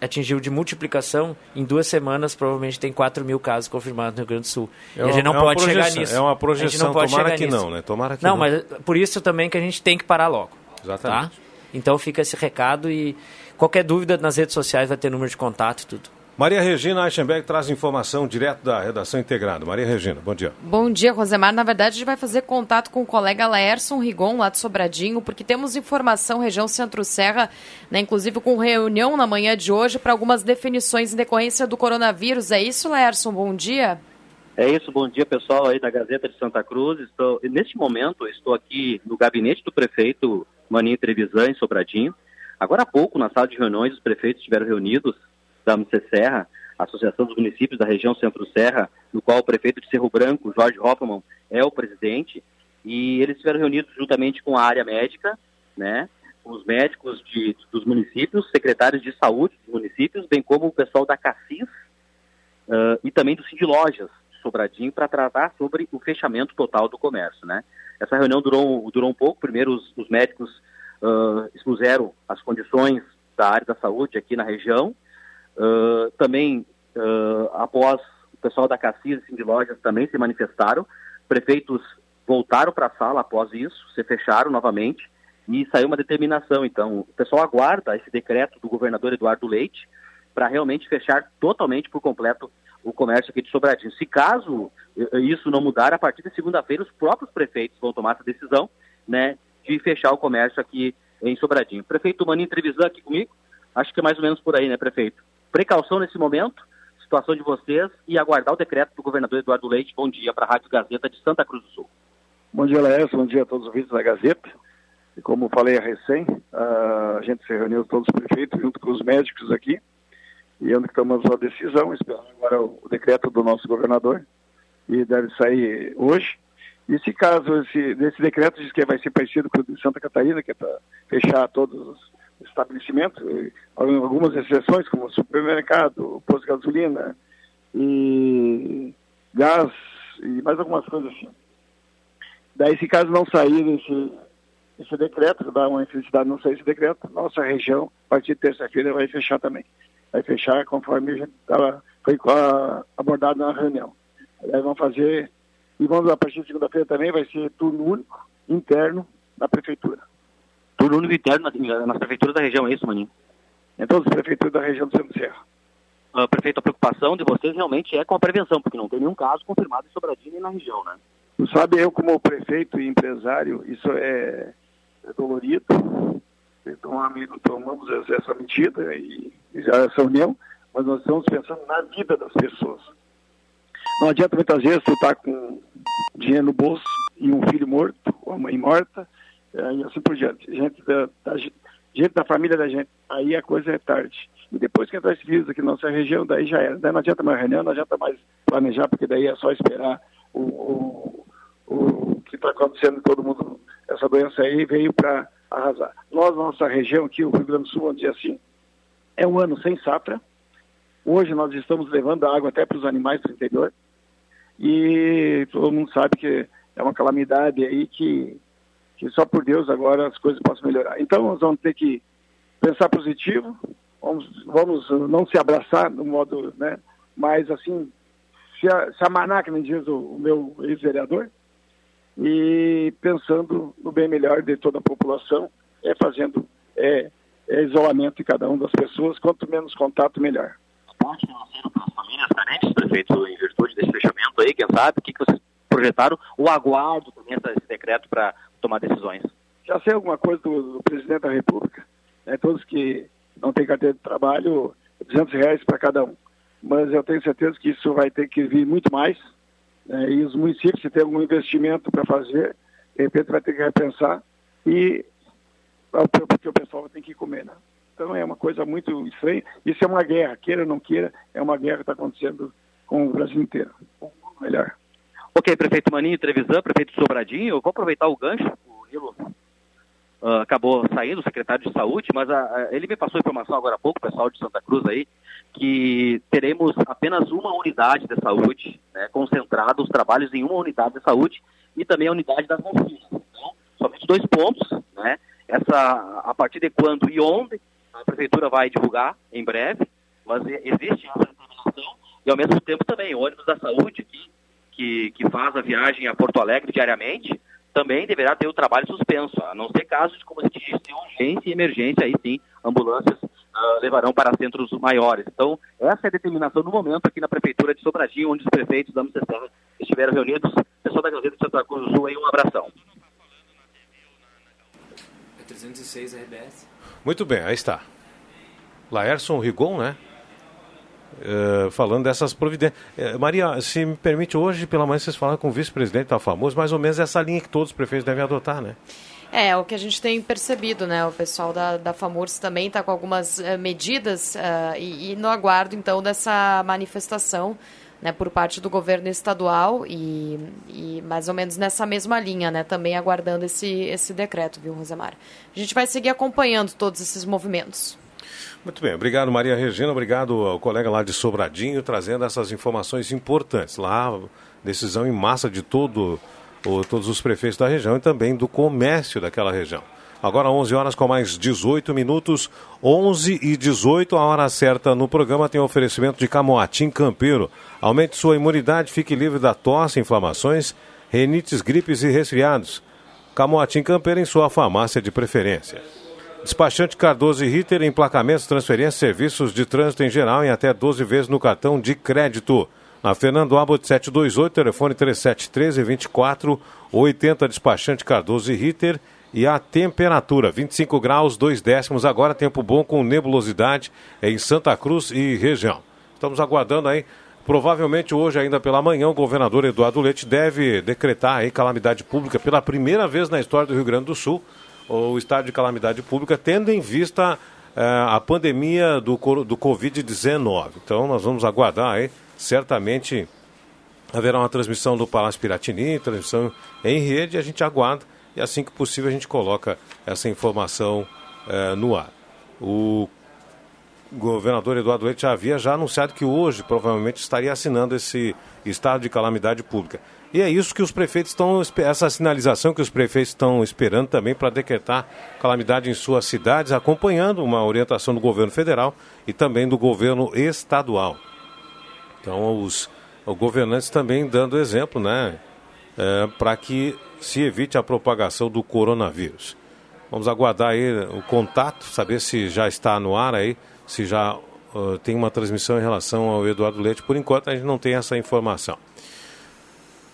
atingiu de multiplicação, em duas semanas provavelmente tem 4 mil casos confirmados no Rio Grande do Sul. É uma, e a gente não é pode projeção, chegar nisso. É uma projeção, tomara que nisso. não, né? Tomara que não, não. mas por isso também que a gente tem que parar logo. Exatamente. Tá? Então fica esse recado e qualquer dúvida nas redes sociais vai ter número de contato e tudo. Maria Regina Eichenberg traz informação direto da redação integrada. Maria Regina, bom dia. Bom dia, Rosemar. Na verdade, a gente vai fazer contato com o colega Laerson Rigon, lá de Sobradinho, porque temos informação, região Centro-Serra, né, inclusive com reunião na manhã de hoje para algumas definições em decorrência do coronavírus. É isso, Laerson? Bom dia. É isso, bom dia pessoal aí da Gazeta de Santa Cruz. Estou, neste momento, estou aqui no gabinete do prefeito Maninho Trevisan, em Sobradinho. Agora há pouco, na sala de reuniões, os prefeitos estiveram reunidos da MC Serra, Associação dos Municípios da região Centro-Serra, no qual o prefeito de Cerro Branco, Jorge Hoffman, é o presidente, e eles estiveram reunidos juntamente com a área médica, né, os médicos de, dos municípios, secretários de saúde dos municípios, bem como o pessoal da CACIS uh, e também do Cid Lojas, de Sobradinho, para tratar sobre o fechamento total do comércio, né. Essa reunião durou, durou um pouco, primeiro os, os médicos uh, expuseram as condições da área da saúde aqui na região, Uh, também, uh, após o pessoal da Cassis e de Lojas também se manifestaram, prefeitos voltaram para a sala após isso, se fecharam novamente e saiu uma determinação. Então, o pessoal aguarda esse decreto do governador Eduardo Leite para realmente fechar totalmente por completo o comércio aqui de Sobradinho. Se caso isso não mudar, a partir de segunda-feira os próprios prefeitos vão tomar essa decisão, né, de fechar o comércio aqui em Sobradinho. Prefeito Maninho Trevisan aqui comigo, Acho que é mais ou menos por aí, né, prefeito? Precaução nesse momento, situação de vocês e aguardar o decreto do governador Eduardo Leite. Bom dia para a Rádio Gazeta de Santa Cruz do Sul. Bom dia, Laércio. Bom dia a todos os ouvintes da Gazeta. E como falei recém, a gente se reuniu todos os prefeitos junto com os médicos aqui e onde tomamos a decisão, esperando agora o, decreto do nosso governador e deve sair hoje. E se caso esse, decreto diz que vai ser parecido com o de Santa Catarina, que é para fechar todos os estabelecimentos, algumas exceções, como supermercado, posto de gasolina e gás e mais algumas coisas assim. Daí, se caso não sair esse, esse decreto, dá uma infelicidade não sair esse decreto, nossa região, a partir de terça-feira, vai fechar também. Vai fechar conforme a gente tava, foi abordado na reunião. Aí vamos fazer, e vamos a partir de segunda-feira também, vai ser turno único, interno, na prefeitura. Turno único interno nas, nas prefeituras da região, é isso, Maninho? Em todas as prefeituras da região do Centro Serra. Uh, prefeito, a preocupação de vocês realmente é com a prevenção, porque não tem nenhum caso confirmado em Sobradinho e na região, né? Sabe, eu como prefeito e empresário, isso é, é dolorido. Então, amigo, tomamos essa medida e essa união, mas nós estamos pensando na vida das pessoas. Não adianta muitas vezes tu estar tá com dinheiro no bolso e um filho morto, ou a mãe morta, e assim por diante. Gente da, da, gente da família da gente. Aí a coisa é tarde. E depois que entrar esse vírus aqui na nossa região, daí já era. Daí não adianta mais reunião, não adianta mais planejar, porque daí é só esperar o, o, o que está acontecendo todo mundo. Essa doença aí veio para arrasar. Nós, nossa região aqui, o Rio Grande do Sul, vamos dizer assim, é um ano sem safra. Hoje nós estamos levando água até para os animais do interior. E todo mundo sabe que é uma calamidade aí que, que só por Deus agora as coisas possam melhorar. Então nós vamos ter que pensar positivo, vamos, vamos não se abraçar no modo, né, mas assim, se, a, se amanar, que nem diz o, o meu ex-vereador, e pensando no bem melhor de toda a população, é fazendo é, é isolamento de cada uma das pessoas, quanto menos contato, melhor. Financeiro para as famílias carentes, prefeito, em virtude desse fechamento aí, quem sabe, o que, que vocês projetaram, o aguardo também esse decreto para tomar decisões? Já sei alguma coisa do, do presidente da República, né, todos que não têm carteira de trabalho, 200 reais para cada um. Mas eu tenho certeza que isso vai ter que vir muito mais, né, e os municípios, se tem algum investimento para fazer, de repente vai ter que repensar, e porque o pessoal tem que comer, né? Então é uma coisa muito estranha. Isso é uma guerra, queira ou não queira, é uma guerra que está acontecendo com o Brasil inteiro. Melhor. Ok, prefeito Maninho Trevisan, prefeito Sobradinho, eu vou aproveitar o gancho, o Nilo uh, acabou saindo, o secretário de saúde, mas uh, ele me passou informação agora há pouco, pessoal de Santa Cruz aí, que teremos apenas uma unidade de saúde, né, concentrado os trabalhos em uma unidade de saúde e também a unidade das vacinas. Então, somente dois pontos, né? Essa, a partir de quando e onde, a prefeitura vai divulgar em breve, mas existe essa determinação e ao mesmo tempo também o ônibus da saúde que, que, que faz a viagem a Porto Alegre diariamente, também deverá ter o trabalho suspenso, a não ser casos de, como se diz, de urgência e emergência, aí sim, ambulâncias uh, levarão para centros maiores. Então, essa é a determinação no momento aqui na Prefeitura de Sobradinho, onde os prefeitos da Serra estiveram reunidos. Pessoal da Gazeta de Santa Cruz do Sul, aí um abração. 306 RBS. Muito bem, aí está. Laércio Rigon, né? Uh, falando dessas providências. Uh, Maria, se me permite, hoje pela manhã vocês falaram com o vice-presidente tá famoso, mais ou menos essa linha que todos os prefeitos devem adotar, né? É, o que a gente tem percebido, né? O pessoal da, da FAMURS também está com algumas uh, medidas e, e, no aguardo, então, dessa manifestação né, por parte do governo estadual e, e, mais ou menos nessa mesma linha, né? Também aguardando esse, esse decreto, viu, Rosemar? A gente vai seguir acompanhando todos esses movimentos. Muito bem, obrigado Maria Regina, obrigado ao colega lá de Sobradinho trazendo essas informações importantes. Lá, decisão em massa de todo, o, todos os prefeitos da região e também do comércio daquela região. Agora 11 horas com mais 18 minutos, 11 e 18, a hora certa no programa tem oferecimento de Camoatim Campeiro. Aumente sua imunidade, fique livre da tosse, inflamações, renites, gripes e resfriados. Camoatim Campeiro em sua farmácia de preferência. Despachante Cardoso e Ritter, emplacamentos, transferências, serviços de trânsito em geral em até 12 vezes no cartão de crédito. Na Fernando Abbott 728, telefone 3713 2480, despachante Cardoso e Ritter e a temperatura, 25 graus, 2 décimos. Agora, tempo bom com nebulosidade em Santa Cruz e região. Estamos aguardando aí. Provavelmente hoje, ainda pela manhã, o governador Eduardo Leite deve decretar aí calamidade pública pela primeira vez na história do Rio Grande do Sul, o estado de calamidade pública, tendo em vista eh, a pandemia do, do Covid-19. Então, nós vamos aguardar aí, certamente haverá uma transmissão do Palácio Piratini, transmissão em rede, a gente aguarda e assim que possível a gente coloca essa informação eh, no ar. O governador Eduardo Leite já havia já anunciado que hoje provavelmente estaria assinando esse estado de calamidade pública. E é isso que os prefeitos estão, essa sinalização que os prefeitos estão esperando também para decretar calamidade em suas cidades, acompanhando uma orientação do governo federal e também do governo estadual. Então, os, os governantes também dando exemplo, né, para que se evite a propagação do coronavírus. Vamos aguardar aí o contato, saber se já está no ar aí, se já uh, tem uma transmissão em relação ao Eduardo Leite. Por enquanto, a gente não tem essa informação.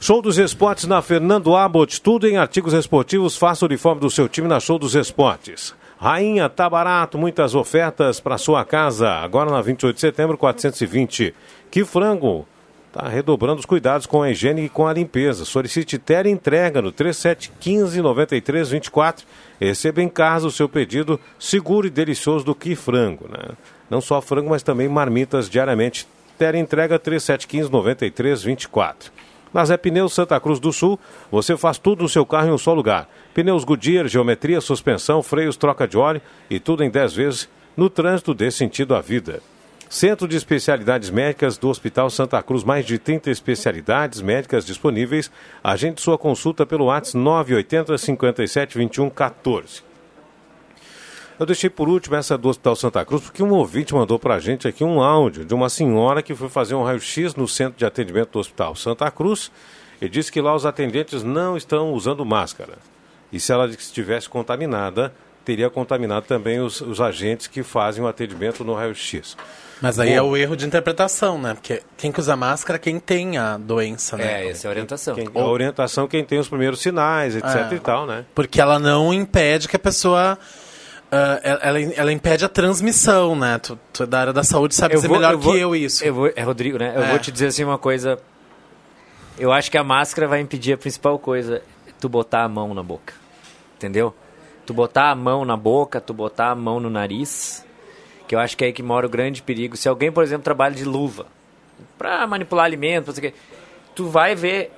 Show dos Esportes na Fernando Abbott. Tudo em artigos esportivos. Faça o uniforme do seu time na Show dos Esportes. Rainha, tá barato, muitas ofertas para sua casa. Agora na 28 de setembro, 420. Que frango. Tá redobrando os cuidados com a higiene e com a limpeza. Solicite Tera entrega no 3715 9324. Receba em casa o seu pedido seguro e delicioso do Que Frango, né? Não só frango, mas também marmitas diariamente. Tera entrega 3715 9324. Na Zé Pneus Santa Cruz do Sul, você faz tudo no seu carro em um só lugar. Pneus Goodyear, geometria, suspensão, freios, troca de óleo e tudo em 10 vezes no trânsito dê sentido à vida. Centro de Especialidades Médicas do Hospital Santa Cruz, mais de 30 especialidades médicas disponíveis. Agende sua consulta pelo WhatsApp 980 57 21 14. Eu deixei por último essa do Hospital Santa Cruz, porque um ouvinte mandou para a gente aqui um áudio de uma senhora que foi fazer um raio-x no centro de atendimento do Hospital Santa Cruz e disse que lá os atendentes não estão usando máscara. E se ela estivesse contaminada, teria contaminado também os, os agentes que fazem o atendimento no raio-x. Mas aí Bom. é o erro de interpretação, né? Porque quem que usa máscara é quem tem a doença, né? É, essa é a orientação. Quem, a orientação quem tem os primeiros sinais, etc É. e tal, né? Porque ela não impede que a pessoa. ah, ela, ela impede a transmissão, né? Tu, tu é da área da saúde, sabe dizer melhor vou- que eu isso. Eu vou, é Rodrigo, né? Eu É. vou te dizer assim uma coisa. Eu acho que a máscara vai impedir a principal coisa, tu botar a mão na boca. Entendeu? Tu botar a mão na boca, tu botar a mão no nariz, que eu acho que é aí que mora o grande perigo. Se alguém, por exemplo, trabalha de luva pra manipular alimento, o quê, tu vai ver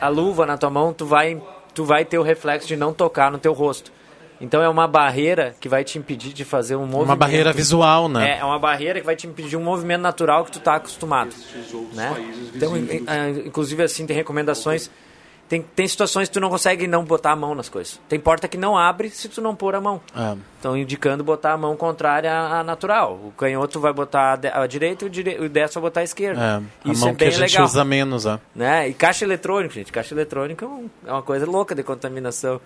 a luva na tua mão, tu vai, tu vai ter o reflexo de não tocar no teu rosto. Então é uma barreira que vai te impedir de fazer um movimento. Uma barreira visual, né? É, é uma barreira que vai te impedir um movimento natural que tu tá acostumado. Né? Então, in- in- inclusive assim, tem recomendações. Tem, tem situações que tu não consegue não botar a mão nas coisas. Tem porta que não abre se tu não pôr a mão. É. Estão indicando botar a mão contrária à à natural. O canhoto vai botar a, a direita e o, dire... o destro vai botar a esquerda. É, a Isso mão é que bem a gente legal. usa menos, ó. Né? E caixa eletrônica, gente. Caixa eletrônica é é uma coisa louca de contaminação.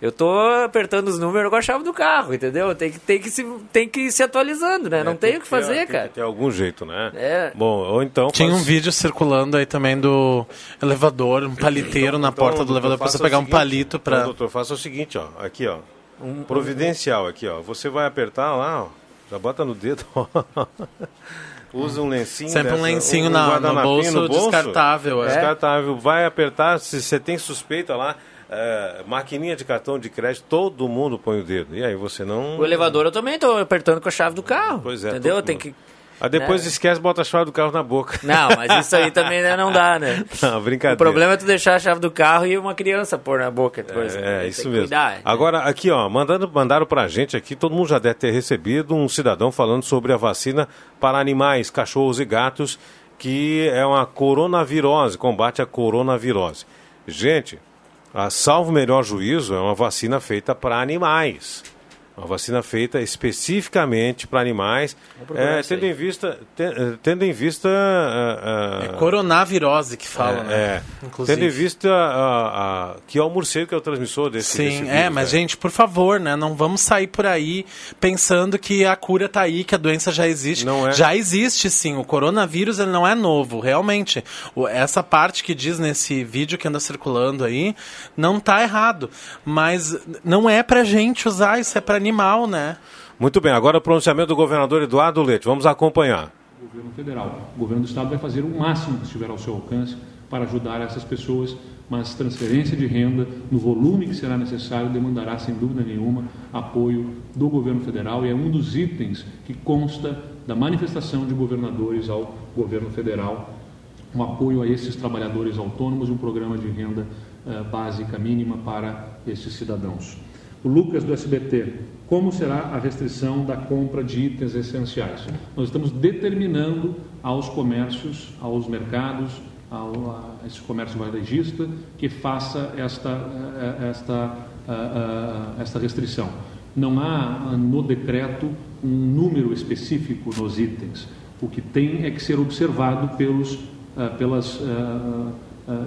Eu tô apertando os números com a chave do carro, entendeu? Tem que, tem que, se, tem que ir se atualizando, né? Não tem o que fazer, tem cara. Que ter algum jeito, né? É. Bom, ou então. Tinha faz- um vídeo circulando aí também do elevador, um paliteiro na Então, porta do doutor, elevador pra você pegar o um seguinte, palito pra. Então, doutor, faça o seguinte, ó. Aqui, ó. Providencial aqui, ó. Você vai apertar lá, ó. Já bota no dedo, ó. Usa um lencinho. Sempre um dessa- lencinho na- no guardanapinho bolso descartável, é. Descartável. Vai apertar, se você tem suspeita lá, é, maquininha de cartão de crédito, todo mundo põe o dedo. E aí você não. O elevador eu também tô apertando com a chave do carro. Pois é, Entendeu? Tem que. Aí depois né? esquece, bota a chave do carro na boca. Não, mas isso aí também né, não dá, né? Não, brincadeira. O problema é tu deixar a chave do carro e uma criança pôr na boca depois. É, Tem isso que mesmo. Cuidar. Agora, aqui, ó, mandando, mandaram pra gente aqui, todo mundo já deve ter recebido um cidadão falando sobre a vacina para animais, cachorros e gatos, que é uma coronavirose, combate a coronavirose. Gente, a salvo melhor juízo, é uma vacina feita para animais. Uma vacina feita especificamente para animais, é, tendo, em vista, eh, tendo em vista. Uh, uh, é coronavirose que fala, é, né? É, tendo em vista uh, que é o morcego que é o transmissor desse Sim, desse vírus, é, mas né? gente, por favor, né? Não vamos sair por aí pensando que a cura está aí, que a doença já existe. Não é. Já existe sim, o coronavírus ele não é novo, realmente. Essa parte que diz nesse vídeo que anda circulando aí, não está errado. Mas não é pra gente usar, isso é para animal, né? Muito bem, agora o pronunciamento do governador Eduardo Leite. Vamos acompanhar. O governo federal. O governo do estado vai fazer o máximo que estiver ao seu alcance para ajudar essas pessoas, mas transferência de renda no volume que será necessário demandará, sem dúvida nenhuma, apoio do governo federal e é um dos itens que consta da manifestação de governadores ao governo federal, um apoio a esses trabalhadores autônomos e um programa de renda uh, básica mínima para esses cidadãos. O Lucas do SBT, como será a restrição da compra de itens essenciais? Nós estamos determinando aos comércios, aos mercados, ao, a esse comércio varejista que faça esta, eh, esta, eh, esta restrição. Não há no decreto um número específico nos itens. O que tem é que ser observado pelos pelos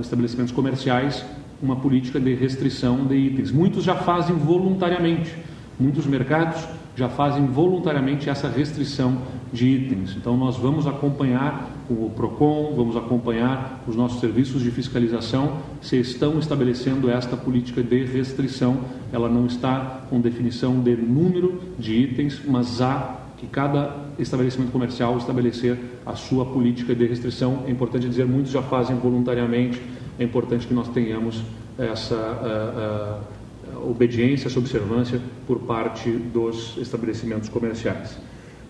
estabelecimentos comerciais uma política de restrição de itens. Muitos já fazem voluntariamente, muitos mercados já fazem voluntariamente essa restrição de itens. Então, nós vamos acompanhar o PROCON, vamos acompanhar os nossos serviços de fiscalização se estão estabelecendo esta política de restrição. Ela não está com definição de número de itens, mas há que cada estabelecimento comercial estabelecer a sua política de restrição. É importante dizer, muitos já fazem voluntariamente é importante que nós tenhamos essa uh, uh, obediência, essa observância por parte dos estabelecimentos comerciais.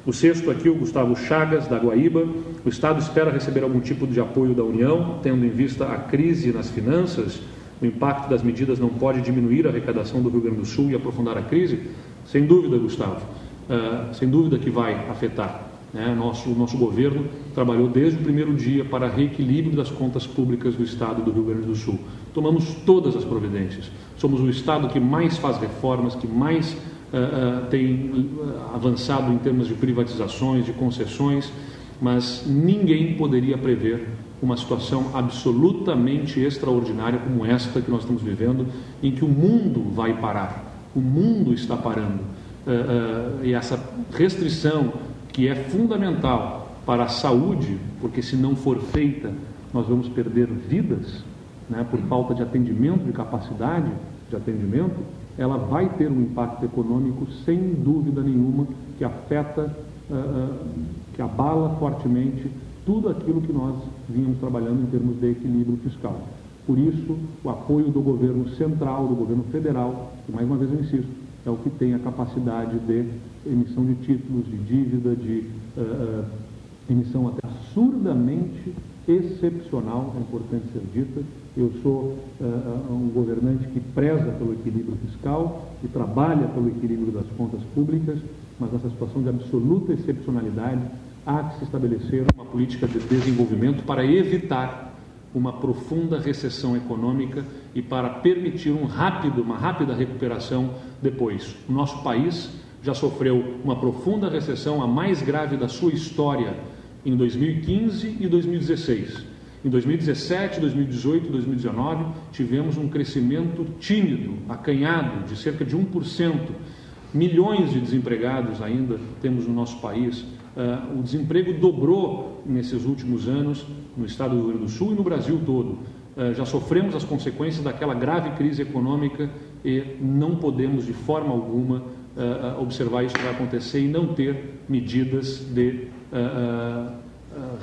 O sexto aqui, o Gustavo Chagas, da Guaíba. O Estado espera receber algum tipo de apoio da União, tendo em vista a crise nas finanças. O impacto das medidas não pode diminuir a arrecadação do Rio Grande do Sul e aprofundar a crise? Sem dúvida, Gustavo. Uh, sem dúvida que vai afetar. Né? Nosso, nosso governo trabalhou desde o primeiro dia para reequilíbrio das contas públicas do Estado do Rio Grande do Sul. Tomamos todas as providências. Somos o Estado que mais faz reformas, que mais uh, uh, tem avançado em termos de privatizações, de concessões, mas ninguém poderia prever uma situação absolutamente extraordinária como esta que nós estamos vivendo, em que o mundo vai parar. O mundo está parando. Uh, e essa restrição que é fundamental para a saúde, porque se não for feita, nós vamos perder vidas, né, por falta de atendimento, de capacidade de atendimento, ela vai ter um impacto econômico sem dúvida nenhuma que afeta, uh, que abala fortemente tudo aquilo que nós vínhamos trabalhando em termos de equilíbrio fiscal. Por isso, o apoio do governo central, do governo federal, e mais uma vez eu insisto, é o que tem a capacidade de emissão de títulos, de dívida, de uh, emissão até absurdamente excepcional, é importante ser dita. Eu sou uh, um governante que preza pelo equilíbrio fiscal e trabalha pelo equilíbrio das contas públicas, mas nessa situação de absoluta excepcionalidade há que se estabelecer uma política de desenvolvimento para evitar uma profunda recessão econômica e para permitir um rápido, uma rápida recuperação depois. O nosso país já sofreu uma profunda recessão, a mais grave da sua história, em 2015 e 2016. Em 2017, 2018 e 2019, tivemos um crescimento tímido, acanhado, de cerca de 1%. Milhões de desempregados ainda temos no nosso país. Uh, o desemprego dobrou nesses últimos anos no estado do Rio Grande do Sul e no Brasil todo. Uh, já sofremos as consequências daquela grave crise econômica e não podemos, de forma alguma, uh, observar isso que vai acontecer e não ter medidas de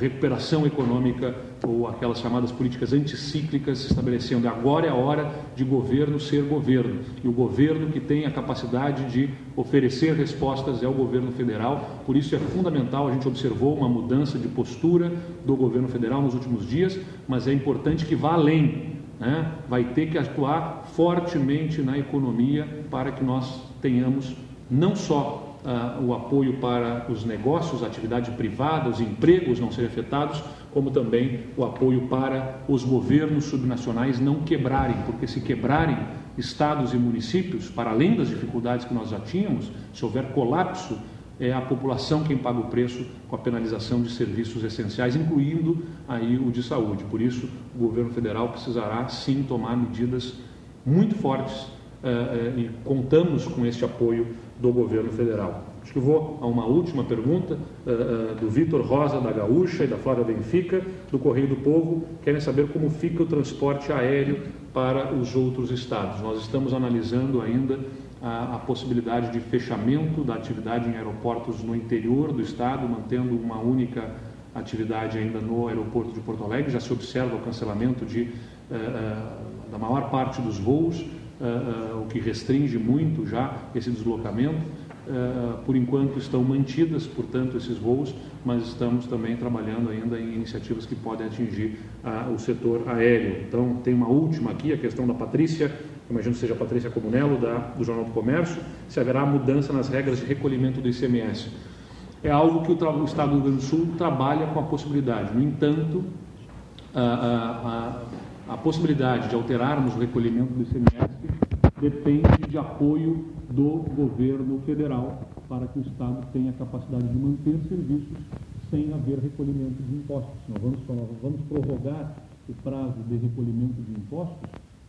recuperação econômica ou aquelas chamadas políticas anticíclicas estabelecendo. Agora é a hora de governo ser governo. E o governo que tem a capacidade de oferecer respostas é o governo federal. Por isso é fundamental, a gente observou uma mudança de postura do governo federal nos últimos dias, mas é importante que vá além. Né? Vai ter que atuar fortemente na economia para que nós tenhamos não só uh, o apoio para os negócios, a atividade privada, os empregos não serem afetados, como também o apoio para os governos subnacionais não quebrarem, porque se quebrarem, estados e municípios, para além das dificuldades que nós já tínhamos, se houver colapso, é a população quem paga o preço com a penalização de serviços essenciais, incluindo aí o de saúde. Por isso, o governo federal precisará sim tomar medidas muito fortes eh, e contamos com este apoio do governo federal. Acho que vou a uma última pergunta uh, do Vitor Rosa, da Gaúcha e da Flora Benfica, do Correio do Povo. Querem saber como fica o transporte aéreo para os outros estados. Nós estamos analisando ainda a, a, possibilidade de fechamento da atividade em aeroportos no interior do estado, mantendo uma única atividade ainda no aeroporto de Porto Alegre. Já se observa o cancelamento de, uh, uh, da maior parte dos voos, uh, o que restringe muito já esse deslocamento. Por enquanto estão mantidas, portanto, esses voos, mas estamos também trabalhando ainda em iniciativas que podem atingir o setor aéreo. Então, tem uma última aqui, a questão da Patrícia imagino que seja a Patrícia Comunello, da, do Jornal do Comércio, se haverá mudança nas regras de recolhimento do ICMS. É algo que o, o Estado do Rio Grande do Sul trabalha com a possibilidade. No entanto, a, a, a, a possibilidade de alterarmos o recolhimento do ICMS depende de apoio do governo federal para que o Estado tenha capacidade de manter serviços sem haver recolhimento de impostos. Nós vamos, vamos prorrogar o prazo de recolhimento de impostos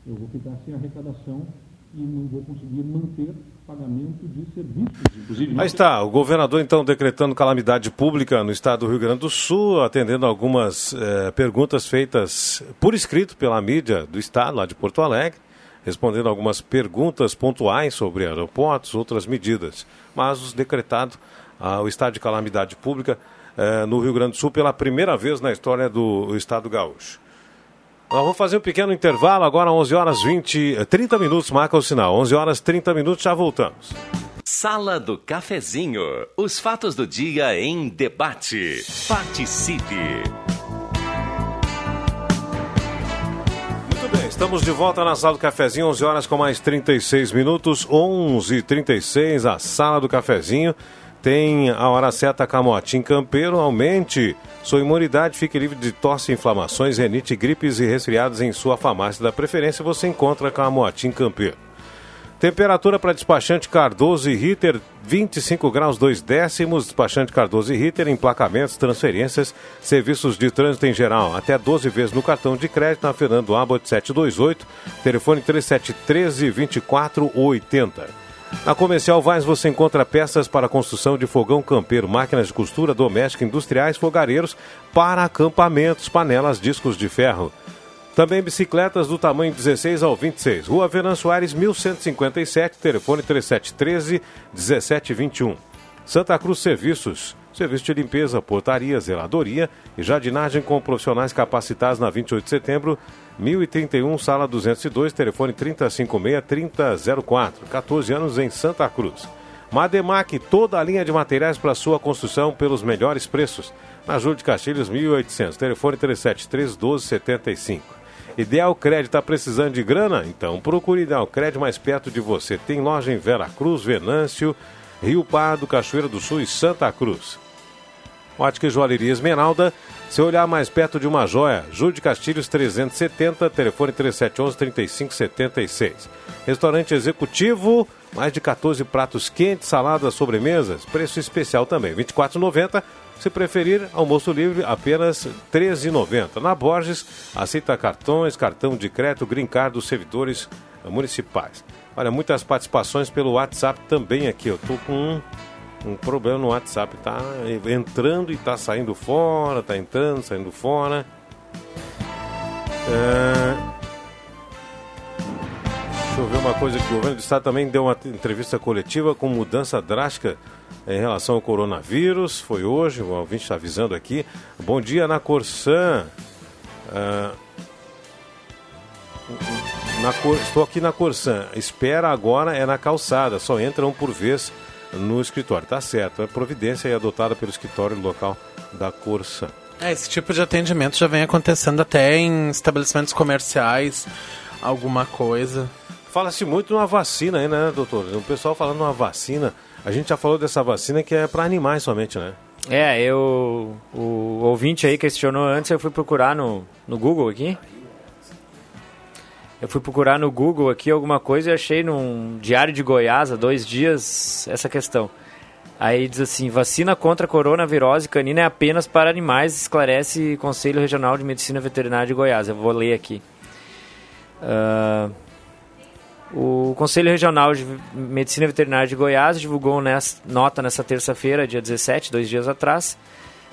eu vou ficar sem arrecadação e não vou conseguir manter pagamento de serviços. Inclusive, Aí está, o governador então decretando calamidade pública no estado do Rio Grande do Sul, atendendo algumas eh, perguntas feitas por escrito pela mídia do estado, lá de Porto Alegre, respondendo algumas perguntas pontuais sobre aeroportos, outras medidas. Mas decretado ah, o estado de calamidade pública eh, no Rio Grande do Sul pela primeira vez na história do estado gaúcho. Nós vamos fazer um pequeno intervalo, agora 11 horas 20, 30 eh, minutos, marca o sinal. 11 horas 30 minutos, já voltamos. Sala do Cafezinho. Os fatos do dia em debate. Participe. Estamos de volta na Sala do Cafezinho, 11 horas com mais 36 minutos, 11h36, a Sala do Cafezinho. Tem a hora certa Camotim Campeiro, aumente sua imunidade, fique livre de tosse, inflamações, renite, gripes e resfriados em sua farmácia da preferência. Você encontra Camotim Campeiro. Temperatura para despachante Cardoso e Ritter, 25 graus 2 décimos. Despachante Cardoso e Ritter, emplacamentos, transferências, serviços de trânsito em geral. Até 12 vezes no cartão de crédito na Fernando Abbott 728, telefone 3713 2480. Na Comercial Vaz você encontra peças para construção de fogão campeiro, máquinas de costura doméstica, industriais, fogareiros, para acampamentos, panelas, discos de ferro. Também bicicletas do tamanho 16 ao 26. Rua Venan Soares, 1157, telefone 3713 1721. Santa Cruz Serviços. Serviço de limpeza, portaria, zeladoria e jardinagem com profissionais capacitados na 28 de setembro, 1031, sala 202, telefone 356-3004. 14 anos em Santa Cruz. Mademac, toda a linha de materiais para sua construção pelos melhores preços. Na Júlio de Castilhos, 1800, telefone 373-1275. Ideal Crédito está precisando de grana? Então procure Ideal Crédito mais perto de você. Tem loja em Vera Cruz, Venâncio, Rio Pardo, Cachoeira do Sul e Santa Cruz. Ótica e Joalheria Esmeralda, se olhar mais perto de uma joia, Júlio de Castilhos 370, telefone 3711-3576. Restaurante executivo, mais de 14 pratos quentes, saladas, sobremesas, preço especial também, R$ 24,90. Se preferir, almoço livre, apenas R$ 13,90. Na Borges, aceita cartões, cartão de crédito, green card dos servidores municipais. Olha, muitas participações pelo WhatsApp também aqui. Eu tô com um um problema no WhatsApp. Tá entrando e tá saindo fora, tá entrando, saindo fora. É... Deixa eu ver uma coisa que o governo do estado também deu uma entrevista coletiva com mudança drástica em relação ao coronavírus. Foi hoje, o ouvinte está avisando aqui. Bom dia na Corsã. É... Na Cor... Estou aqui na Corsã. Espera agora é na calçada, só entra um por vez no escritório. Tá certo, é providência adotada pelo escritório local da Corsa. É, esse tipo de atendimento já vem acontecendo até em estabelecimentos comerciais, alguma coisa. Fala-se muito numa vacina aí, né, doutor? O pessoal falando numa vacina. A gente já falou dessa vacina que é para animais somente, né? É, eu. O ouvinte aí questionou antes, eu fui procurar no, no Google aqui. Eu fui procurar no Google aqui alguma coisa e achei num diário de Goiás há dois dias essa questão. Aí diz assim: vacina contra coronavirose canina é apenas para animais, esclarece Conselho Regional de Medicina Veterinária de Goiás. Eu vou ler aqui. Uh, o Conselho Regional de Medicina Veterinária de Goiás divulgou nessa, nota nessa terça-feira, dia 17, dois dias atrás,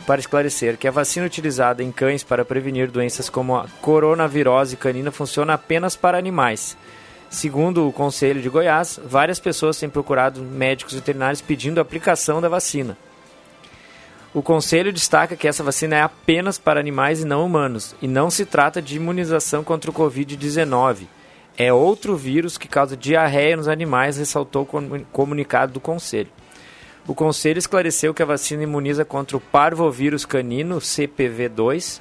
para esclarecer que a vacina utilizada em cães para prevenir doenças como a coronavirose canina funciona apenas para animais. Segundo o Conselho de Goiás, várias pessoas têm procurado médicos veterinários pedindo a aplicação da vacina. O Conselho destaca que essa vacina é apenas para animais e não humanos, e não se trata de imunização contra o Covid-19 é outro vírus que causa diarreia nos animais, ressaltou o comunicado do Conselho. O Conselho esclareceu que a vacina imuniza contra o parvovírus canino, CPV2,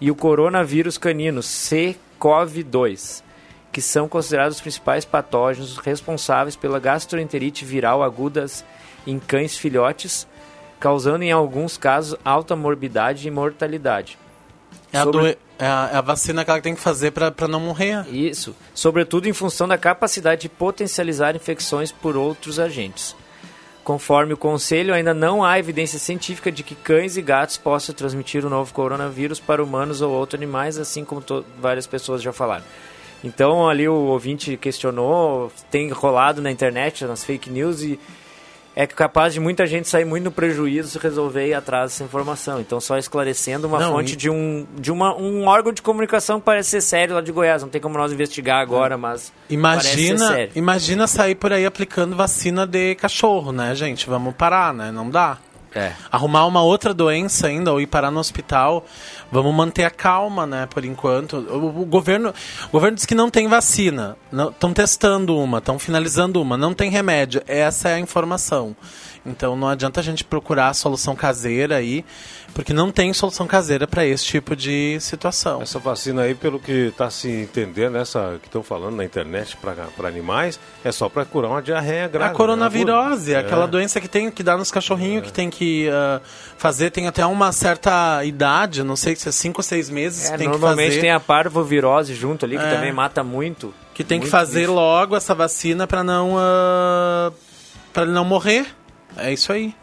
e o coronavírus canino, CCOV2, que são considerados os principais patógenos responsáveis pela gastroenterite viral agudas em cães filhotes, causando em alguns casos alta morbidade e mortalidade. É, Sobre... a, é, a, é a vacina que ela tem que fazer para não morrer. Isso. Sobretudo em função da capacidade de potencializar infecções por outros agentes. Conforme o Conselho, ainda não há evidência científica de que cães e gatos possam transmitir o novo coronavírus para humanos ou outros animais, assim como várias pessoas já falaram. Então, ali o ouvinte questionou, tem rolado na internet, nas fake news, e é capaz de muita gente sair muito no prejuízo se resolver ir atrás dessa informação. Então, só esclarecendo uma não, fonte e... de, um, de uma, um órgão de comunicação que parece ser sério lá de Goiás. Não tem como nós investigar agora, mas imagina, Imagina sair por aí aplicando vacina de cachorro, né, gente? Vamos parar, né? Não dá. É. Arrumar uma outra doença ainda ou ir parar no hospital. Vamos manter a calma, né, por enquanto. O, o governo, o governo diz que não tem vacina. Estão testando uma, estão finalizando uma, não tem remédio. Essa é a informação. Então não adianta a gente procurar a solução caseira aí, porque não tem solução caseira para esse tipo de situação. Essa vacina aí, pelo que está se entendendo, essa que estão falando na internet para animais, é só para curar uma diarreia grave. A né? coronavirose, é. aquela doença que tem que dar nos cachorrinhos, é. que tem que uh, fazer, tem até uma certa idade, não sei se é 5 ou 6 meses. É, tem normalmente que fazer. tem a parvovirose junto ali, que é. também mata muito. Que tem muito que fazer bicho. logo essa vacina para não, uh, para ele não morrer. É isso aí.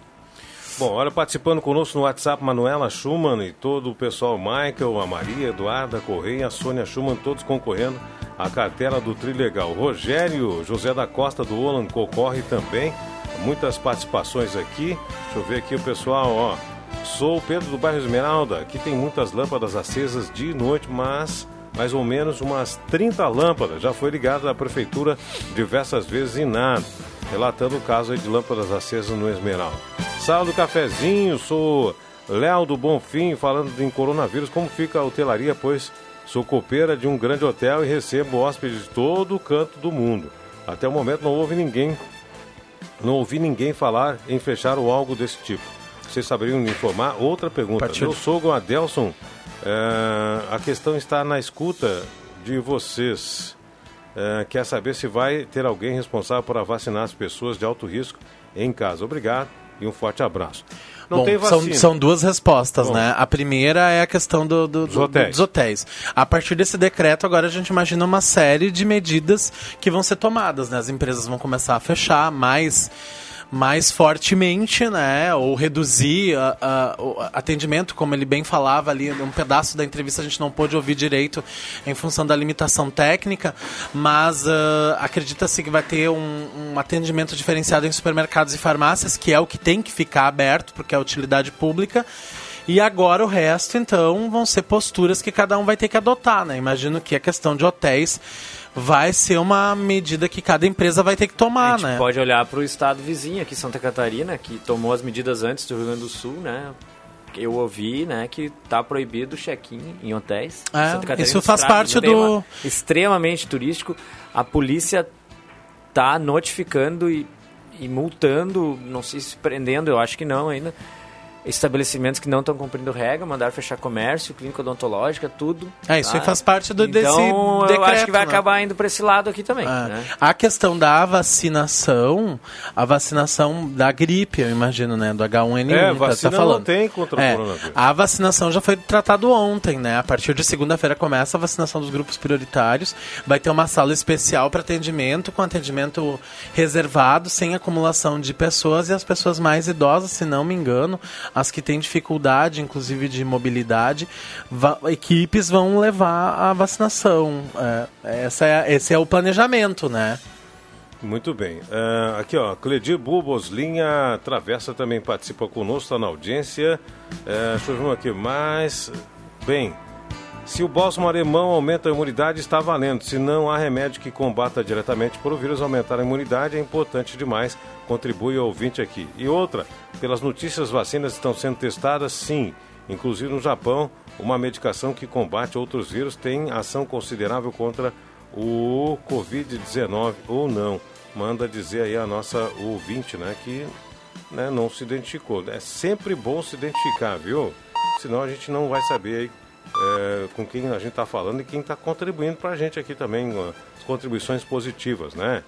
Bom, olha, participando conosco no WhatsApp, Manuela Schumann e todo o pessoal, Michael, a Maria, Eduarda Correia, a Sônia Schumann, todos concorrendo à cartela do Trilegal. Rogério José da Costa do Olan concorre também. Muitas participações aqui. Deixa eu ver aqui o pessoal, ó. Sou Pedro do bairro Esmeralda. Aqui tem muitas lâmpadas acesas de noite, mas mais ou menos umas 30 lâmpadas. Já foi ligada à prefeitura diversas vezes e nada relatando o caso de lâmpadas acesas no Esmeralda. Sala do cafezinho, sou Léo do Bonfim, falando em coronavírus, como fica a hotelaria, pois sou copeira de um grande hotel e recebo hóspedes de todo o canto do mundo. Até o momento não houve ninguém, não ouvi ninguém falar em fechar ou algo desse tipo. Vocês saberiam me informar? Outra pergunta. Partido. Meu sogro Adelson, é, a questão está na escuta de vocês é, quer saber se vai ter alguém responsável para vacinar as pessoas de alto risco em casa. Obrigado e um forte abraço. Não Bom, tem vacina. São, são duas respostas, Bom. né? A primeira é a questão do, do, dos, hotéis. dos hotéis. A partir desse decreto, agora a gente imagina uma série de medidas que vão ser tomadas, né? As empresas vão começar a fechar mais mais fortemente, né? Ou reduzir a, a, o atendimento, como ele bem falava ali, um pedaço da entrevista a gente não pôde ouvir direito em função da limitação técnica, mas uh, acredita-se que vai ter um, um, atendimento diferenciado em supermercados e farmácias, que é o que tem que ficar aberto, porque é utilidade pública. E agora o resto, então, vão ser posturas que cada um vai ter que adotar, né? Imagino que a questão de hotéis vai ser uma medida que cada empresa vai ter que tomar, a gente né? pode olhar para o estado vizinho aqui, Santa Catarina, que tomou as medidas antes do Rio Grande do Sul, né? Eu ouvi, né, que tá proibido o check-in em hotéis. É, isso faz parte do extremamente turístico. A polícia tá notificando e, e multando, não sei se prendendo, eu acho que não ainda estabelecimentos que não estão cumprindo regra, mandaram fechar comércio, clínica odontológica, tudo. É, isso aí faz parte do, desse então, decreto. eu acho que vai né? acabar indo para esse lado aqui também. É. né? A questão da vacinação, a vacinação da gripe, eu imagino, né? Do H1N1 É, que vacina tá falando. não tem contra o É, coronavírus. A vacinação já foi tratado ontem, né? A partir de segunda-feira começa a vacinação dos grupos prioritários. Vai ter uma sala especial para atendimento, com atendimento reservado, sem acumulação de pessoas e as pessoas mais idosas, se não me engano, as que têm dificuldade, inclusive de mobilidade, equipes vão levar a vacinação. É, essa é, esse é o planejamento, né? Muito bem. Ah, aqui, ó, Cledir Bubos, linha Travessa também participa conosco, está na audiência. Eh, deixa eu ver aqui mais. Bem, se o bálsamo alemão aumenta a imunidade, está valendo. Se não há remédio que combata diretamente por o vírus, aumentar a imunidade é importante demais. Contribui o ouvinte aqui. E outra, pelas notícias, vacinas estão sendo testadas, sim. Inclusive no Japão, uma medicação que combate outros vírus tem ação considerável contra o Covid-19 ou não. Manda dizer aí a nossa ouvinte, né, que né, não se identificou. É sempre bom se identificar, viu? Senão a gente não vai saber aí é, com quem a gente está falando e quem está contribuindo para a gente aqui também, as contribuições positivas, né?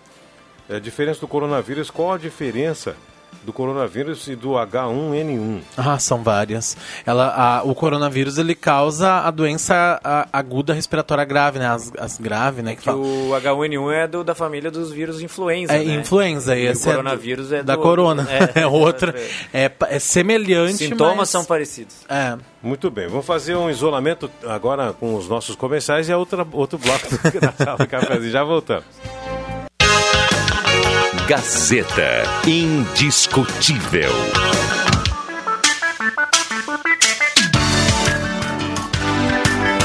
É, diferença do coronavírus, qual a diferença do coronavírus e do H1N1? Ah, são várias. Ela, a- o coronavírus ele causa a doença a- aguda respiratória grave, né? As, as grave, né? Que Que fala. o H1N1 é do, da família dos vírus influenza. É né? influenza, e esse o é do- coronavírus é, da do- corona. É, É, outra. É, pa- é semelhante, Sintomas mas- são parecidos. É. Muito bem, vamos fazer um isolamento agora com os nossos comerciais e a outra, outro bloco do- da do cafezinho. Já voltamos. Gazeta Indiscutível.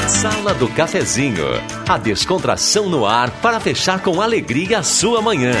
Sala do Cafezinho. A descontração no ar para fechar com alegria a sua manhã.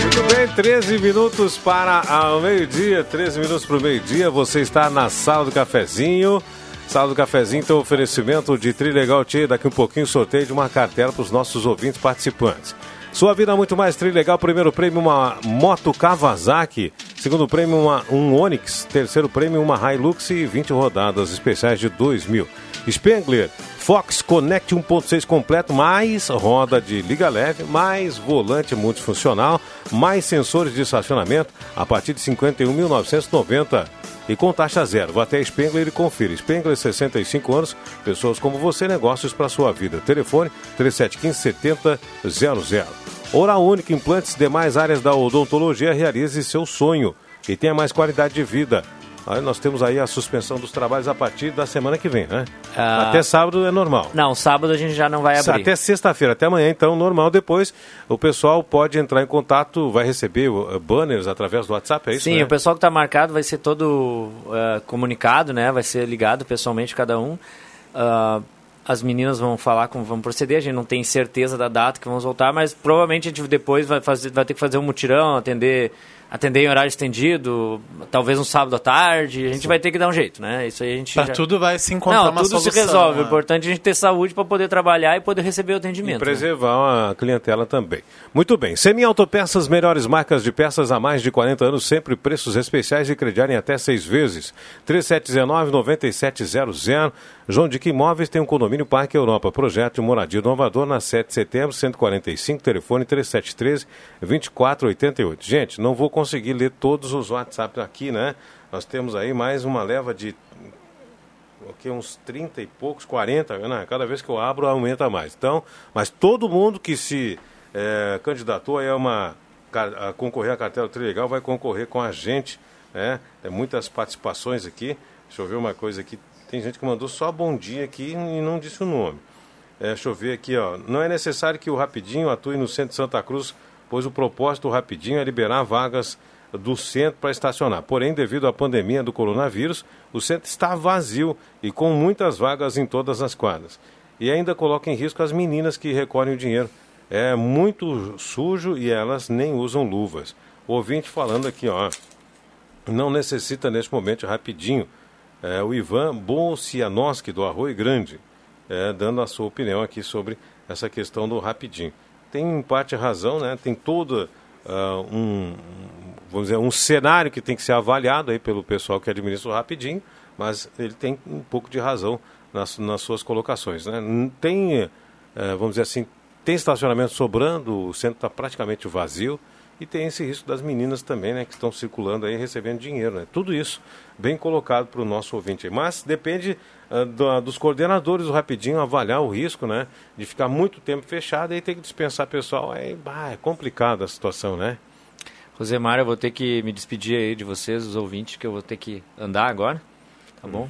Muito bem, 13 minutos para o meio-dia, 13 minutos para o meio-dia. Você está na sala do cafezinho. Sala do cafezinho tem oferecimento de Trilegal Tia. Daqui um pouquinho sorteio de uma cartela para os nossos ouvintes participantes. Sua vida muito mais Trilegal. Primeiro prêmio, uma moto Kawasaki. Segundo prêmio, uma, um Onix. Terceiro prêmio, uma Hilux e 20 rodadas especiais de 2 mil. Spengler, Fox Connect 1.6 completo, mais roda de liga leve, mais volante multifuncional, mais sensores de estacionamento a partir de 51.990 e com taxa zero. Vá até Spengler e confira. Spengler, 65 anos, pessoas como você, negócios para sua vida. Telefone 3715-7000. Oral Única, implantes demais áreas da odontologia, realize seu sonho e tenha mais qualidade de vida. Aí nós temos aí a suspensão dos trabalhos a partir da semana que vem, né? Ah. Até sábado é normal. Não, sábado a gente já não vai abrir. Até sexta-feira, até amanhã, então, normal. Depois, o pessoal pode entrar em contato, vai receber uh, banners através do WhatsApp, é isso? Sim, né? o pessoal que está marcado vai ser todo eh, comunicado, né? Vai ser ligado pessoalmente cada um. Ah, as meninas vão falar como vão proceder. A gente não tem certeza da data que vamos voltar, mas provavelmente a gente depois vai, fazer, vai ter que fazer um mutirão, atender, atender em horário estendido, talvez um sábado à tarde. A gente vai ter que dar um jeito, né? Isso aí a gente Pra já- tudo vai se encontrar Não, uma tudo solução. se resolve. O né? importante é a gente ter saúde para poder trabalhar e poder receber o E atendimento. né? preservar a clientela também. Muito bem. Semi Autopeças, melhores marcas de peças há mais de 40 anos, sempre preços especiais e crediarem até seis vezes. 3719-9700. João Dick Imóveis tem um condomínio Parque Europa. Projeto de moradia inovador na 7 de setembro, 145, telefone 3713-2488. Gente, não vou conseguir ler todos os WhatsApp aqui, né? Nós temos aí mais uma leva de ok, uns 30 e poucos, 40, né? cada vez que eu abro aumenta mais. Então, mas todo mundo que se eh, candidatou a, uma, a concorrer à cartela Trilegal vai concorrer com a gente, né? Tem muitas participações aqui. Deixa eu ver uma coisa aqui. Tem gente que mandou só bom dia aqui e não disse o nome. É, deixa eu ver aqui, ó. Não é necessário que o Rapidinho atue no centro de Santa Cruz, pois o propósito do Rapidinho é liberar vagas do centro para estacionar. Porém, devido à pandemia do coronavírus, o centro está vazio e com muitas vagas em todas as quadras. E ainda coloca em risco as meninas que recolhem o dinheiro. É muito sujo e elas nem usam luvas. O ouvinte falando aqui, ó. Não necessita neste momento rapidinho. É, o Ivan Bolcianoski, do Arroio Grande, é, dando a sua opinião aqui sobre essa questão do rapidinho. Tem em parte razão, né? Tem toda ah, um. vamos dizer, um cenário que tem que ser avaliado aí pelo pessoal que administra o rapidinho, mas ele tem um pouco de razão nas, nas suas colocações. Né? Tem, é, vamos dizer assim, tem estacionamento sobrando, o centro está praticamente vazio e tem esse risco das meninas também, né, que estão circulando aí recebendo dinheiro, né? Tudo isso bem colocado para o nosso ouvinte. Mas depende uh, do, dos coordenadores do Rapidinho avaliar o risco, né, de ficar muito tempo fechado e ter que dispensar pessoal. É, bah, é complicada a situação, né? Rosemar, eu vou ter que me despedir aí de vocês, os ouvintes, que eu vou ter que andar agora, tá bom?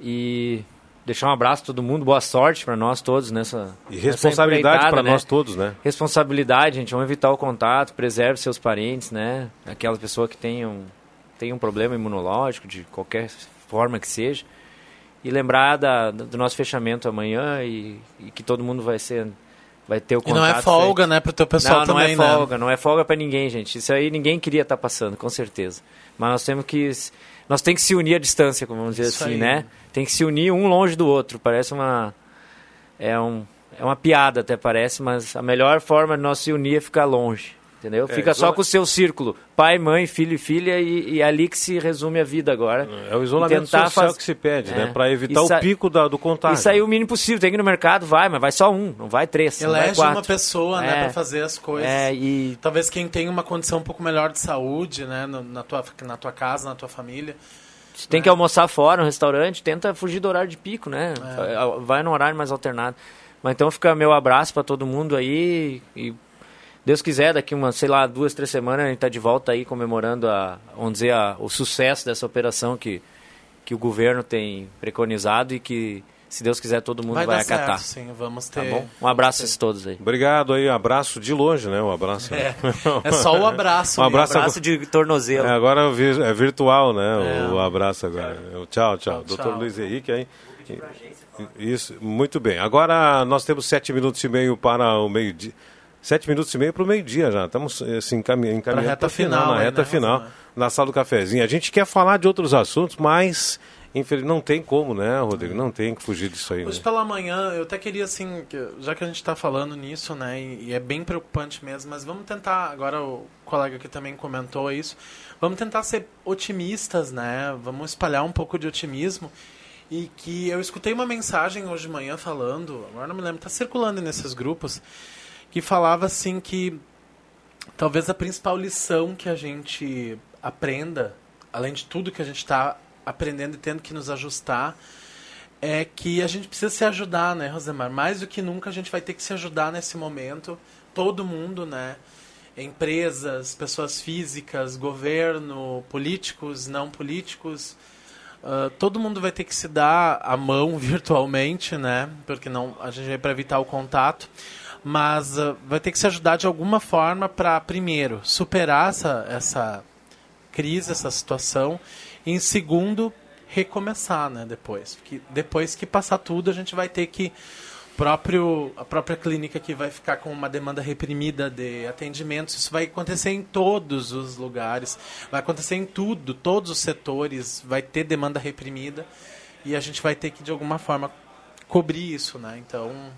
E deixar um abraço a todo mundo, boa sorte para nós todos nessa E responsabilidade para né? nós todos, né? Responsabilidade, gente, vamos evitar o contato, preserve seus parentes, né? Aquela pessoa que tem um, tem um problema imunológico, de qualquer forma que seja. E lembrar da, do nosso fechamento amanhã e, e que todo mundo vai ser vai ter o E contato não é folga, feito. né, pro teu pessoal não, também, não é né? folga, não é folga para ninguém, gente. Isso aí ninguém queria estar passando, com certeza. Mas nós temos que nós tem que se unir à distância, como vamos dizer Isso assim, aí. né? Tem que se unir um longe do outro. Parece uma é um é uma piada até parece, mas a melhor forma de nós se unir é ficar longe. Entendeu? É, Fica só com o seu círculo. Pai, mãe, filho e filha, e, e é ali que se resume a vida agora. É o isolamento social faz- que se pede, É. né? Para evitar o pico da- do contágio. E sair o mínimo possível. Tem que ir no mercado, vai, mas vai só um, não vai três. não vai Elege quatro. uma pessoa, né, É. pra fazer as coisas. É, e Talvez quem tem uma condição um pouco melhor de saúde, né, na tua, na tua casa, na tua família. se tem que almoçar fora, no restaurante, tenta fugir do horário de pico, né? É. Vai no horário mais alternado. Mas então fica meu abraço para todo mundo aí e Deus quiser, daqui uma, sei lá, duas, três semanas a gente tá de volta aí comemorando a, vamos dizer, a, o sucesso dessa operação que, que o governo tem preconizado e que, se Deus quiser, todo mundo vai, dar acatar. certo, sim, vamos Tá ter. bom? Um abraço a todos aí. Obrigado aí, abraço de longe, né? Um abraço. É, é só o abraço. Um abraço Abraço de tornozelo. É, agora é é virtual, né? É. O abraço agora. O Tchau, tchau. Tchau, Doutor tchau. Luiz Henrique aí. Isso, muito bem. Agora nós temos sete minutos e meio para o meio-dia. Sete minutos e meio para o meio-dia já. Estamos assim, encaminhando, encaminhando reta final, final na reta né, final, na sala do cafezinho. A gente quer falar de outros assuntos, mas infelizmente não tem como, né, Rodrigo? Não tem que fugir disso aí. Hoje Né? pela manhã, eu até queria, assim, que- já que a gente está falando nisso, né, e, é bem preocupante mesmo, mas vamos tentar, agora o colega aqui também comentou isso, vamos tentar ser otimistas, né, vamos espalhar um pouco de otimismo, e que eu escutei uma mensagem hoje de manhã falando, agora não me lembro, está circulando nesses grupos, que falava assim que talvez a principal lição que a gente aprenda, além de tudo que a gente está aprendendo e tendo que nos ajustar, é que a gente precisa se ajudar, né, Rosemar? Mais do que nunca a gente vai ter que se ajudar nesse momento, todo mundo, né? Empresas, pessoas físicas, governo, políticos, não políticos. Ah, todo mundo vai ter que se dar a mão virtualmente, né? Porque não, a gente vai para evitar o contato. Mas ah, vai ter que se ajudar de alguma forma para, primeiro, superar essa, essa crise, essa situação. E, em segundo, recomeçar, né? Depois. Porque depois que passar tudo, a gente vai ter que próprio a própria clínica que vai ficar com uma demanda reprimida de atendimentos isso vai acontecer em todos os lugares vai acontecer em tudo todos os setores vai ter demanda reprimida e a gente vai ter que de alguma forma cobrir isso né então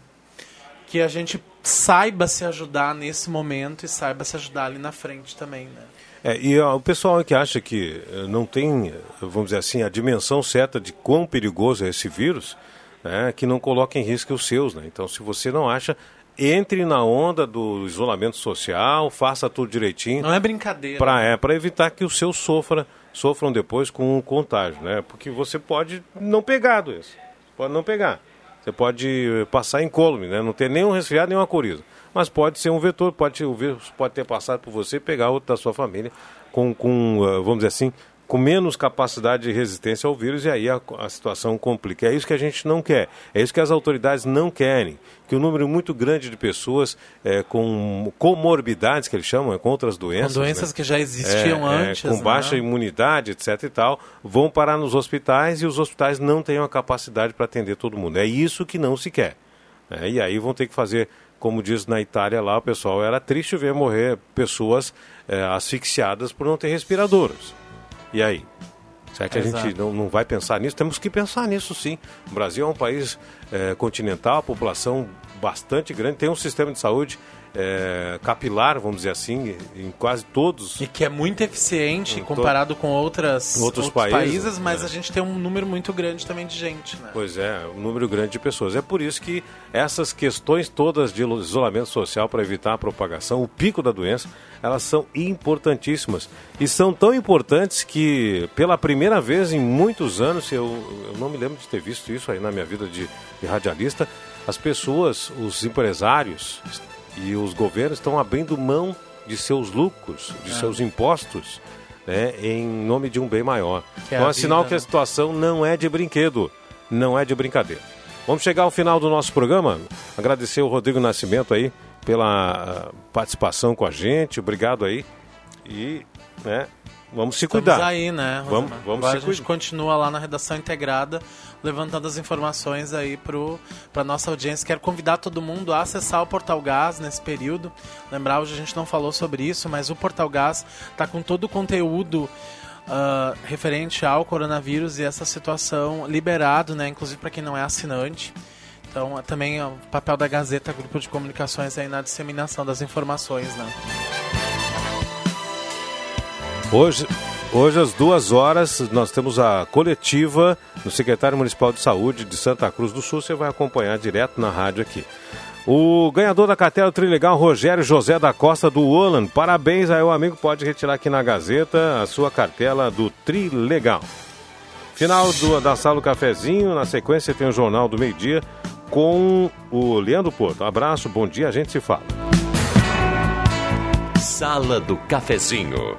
que a gente saiba se ajudar nesse momento e saiba se ajudar ali na frente também né É, e ó, o pessoal que acha que eh, não tem, eh, vamos dizer assim, a dimensão certa de quão perigoso é esse vírus, né, que não coloca em risco os seus. Né? Então, se você não acha, entre na onda do isolamento social, faça tudo direitinho. não é brincadeira para é, pra evitar que os seus sofra, sofram depois com o contágio, né? Porque você pode não pegar doença, pode não pegar. Você pode passar incólume, né? Não ter nenhum resfriado, nenhuma coriza. Mas pode ser um vetor, pode, o vírus pode ter passado por você pegar outro da sua família com, com eh, vamos dizer assim, com menos capacidade de resistência ao vírus e aí a, a situação complica. É isso que a gente não quer. É isso que as autoridades não querem. Que um número muito grande de pessoas eh, com comorbidades, que eles chamam, é, com outras doenças. com doenças né? que já existiam É, é, antes com né? baixa imunidade, etc e tal, vão parar nos hospitais e os hospitais não têm a capacidade para atender todo mundo. É isso que não se quer. né? E aí vão ter que fazer, como diz na Itália lá, o pessoal, era triste ver morrer pessoas é, asfixiadas por não ter respiradores. E aí? Será que a gente não, não vai pensar nisso? Temos que pensar nisso sim. O Brasil é um país é, continental, a população bastante grande, tem um sistema de saúde é, capilar, vamos dizer assim, em quase todos. E que é muito eficiente Em comparado com outras, outros países, mas é. a gente tem um número muito grande também de gente, né? Pois é, um número grande de pessoas. É por isso que essas questões todas de isolamento social para evitar a propagação, o pico da doença, elas são importantíssimas. E são tão importantes que, pela primeira vez em muitos anos, eu, eu não me lembro de ter visto isso aí na minha vida de, de radialista, as pessoas, os empresários e os governos estão abrindo mão de seus lucros, de É. seus impostos, né, em nome de um bem maior. Que é então a é sinal que a né? situação não é de brinquedo, não é de brincadeira. Vamos chegar ao final do nosso programa. Agradecer o Rodrigo Nascimento aí pela ah, participação com a gente. Obrigado aí. E, né, vamos se Estamos cuidar. aí, né? Vamos, Rosemar? vamos Agora se a gente cuidar. continua lá na redação integrada, levantando as informações aí para nossa audiência. Quero convidar todo mundo a acessar o Portal Gás nesse período. Lembrar, hoje a gente não falou sobre isso, mas o Portal Gás está com todo o conteúdo ah, referente ao coronavírus e essa situação liberado, né? Inclusive para quem não é assinante. Então, é também o papel da Gazeta, grupo de comunicações aí na disseminação das informações, né? Hoje, hoje, às duas horas, nós temos a coletiva do secretário municipal de saúde de Santa Cruz do Sul. Você vai acompanhar direto na rádio aqui. O ganhador da cartela Trilegal, Rogério José da Costa do Olan. Parabéns aí, o amigo pode retirar aqui na Gazeta a sua cartela do Trilegal. Final do- da sala do cafezinho, na sequência tem o Jornal do Meio Dia com o Leandro Porto. Abraço, bom dia, a gente se fala. Sala do Cafezinho.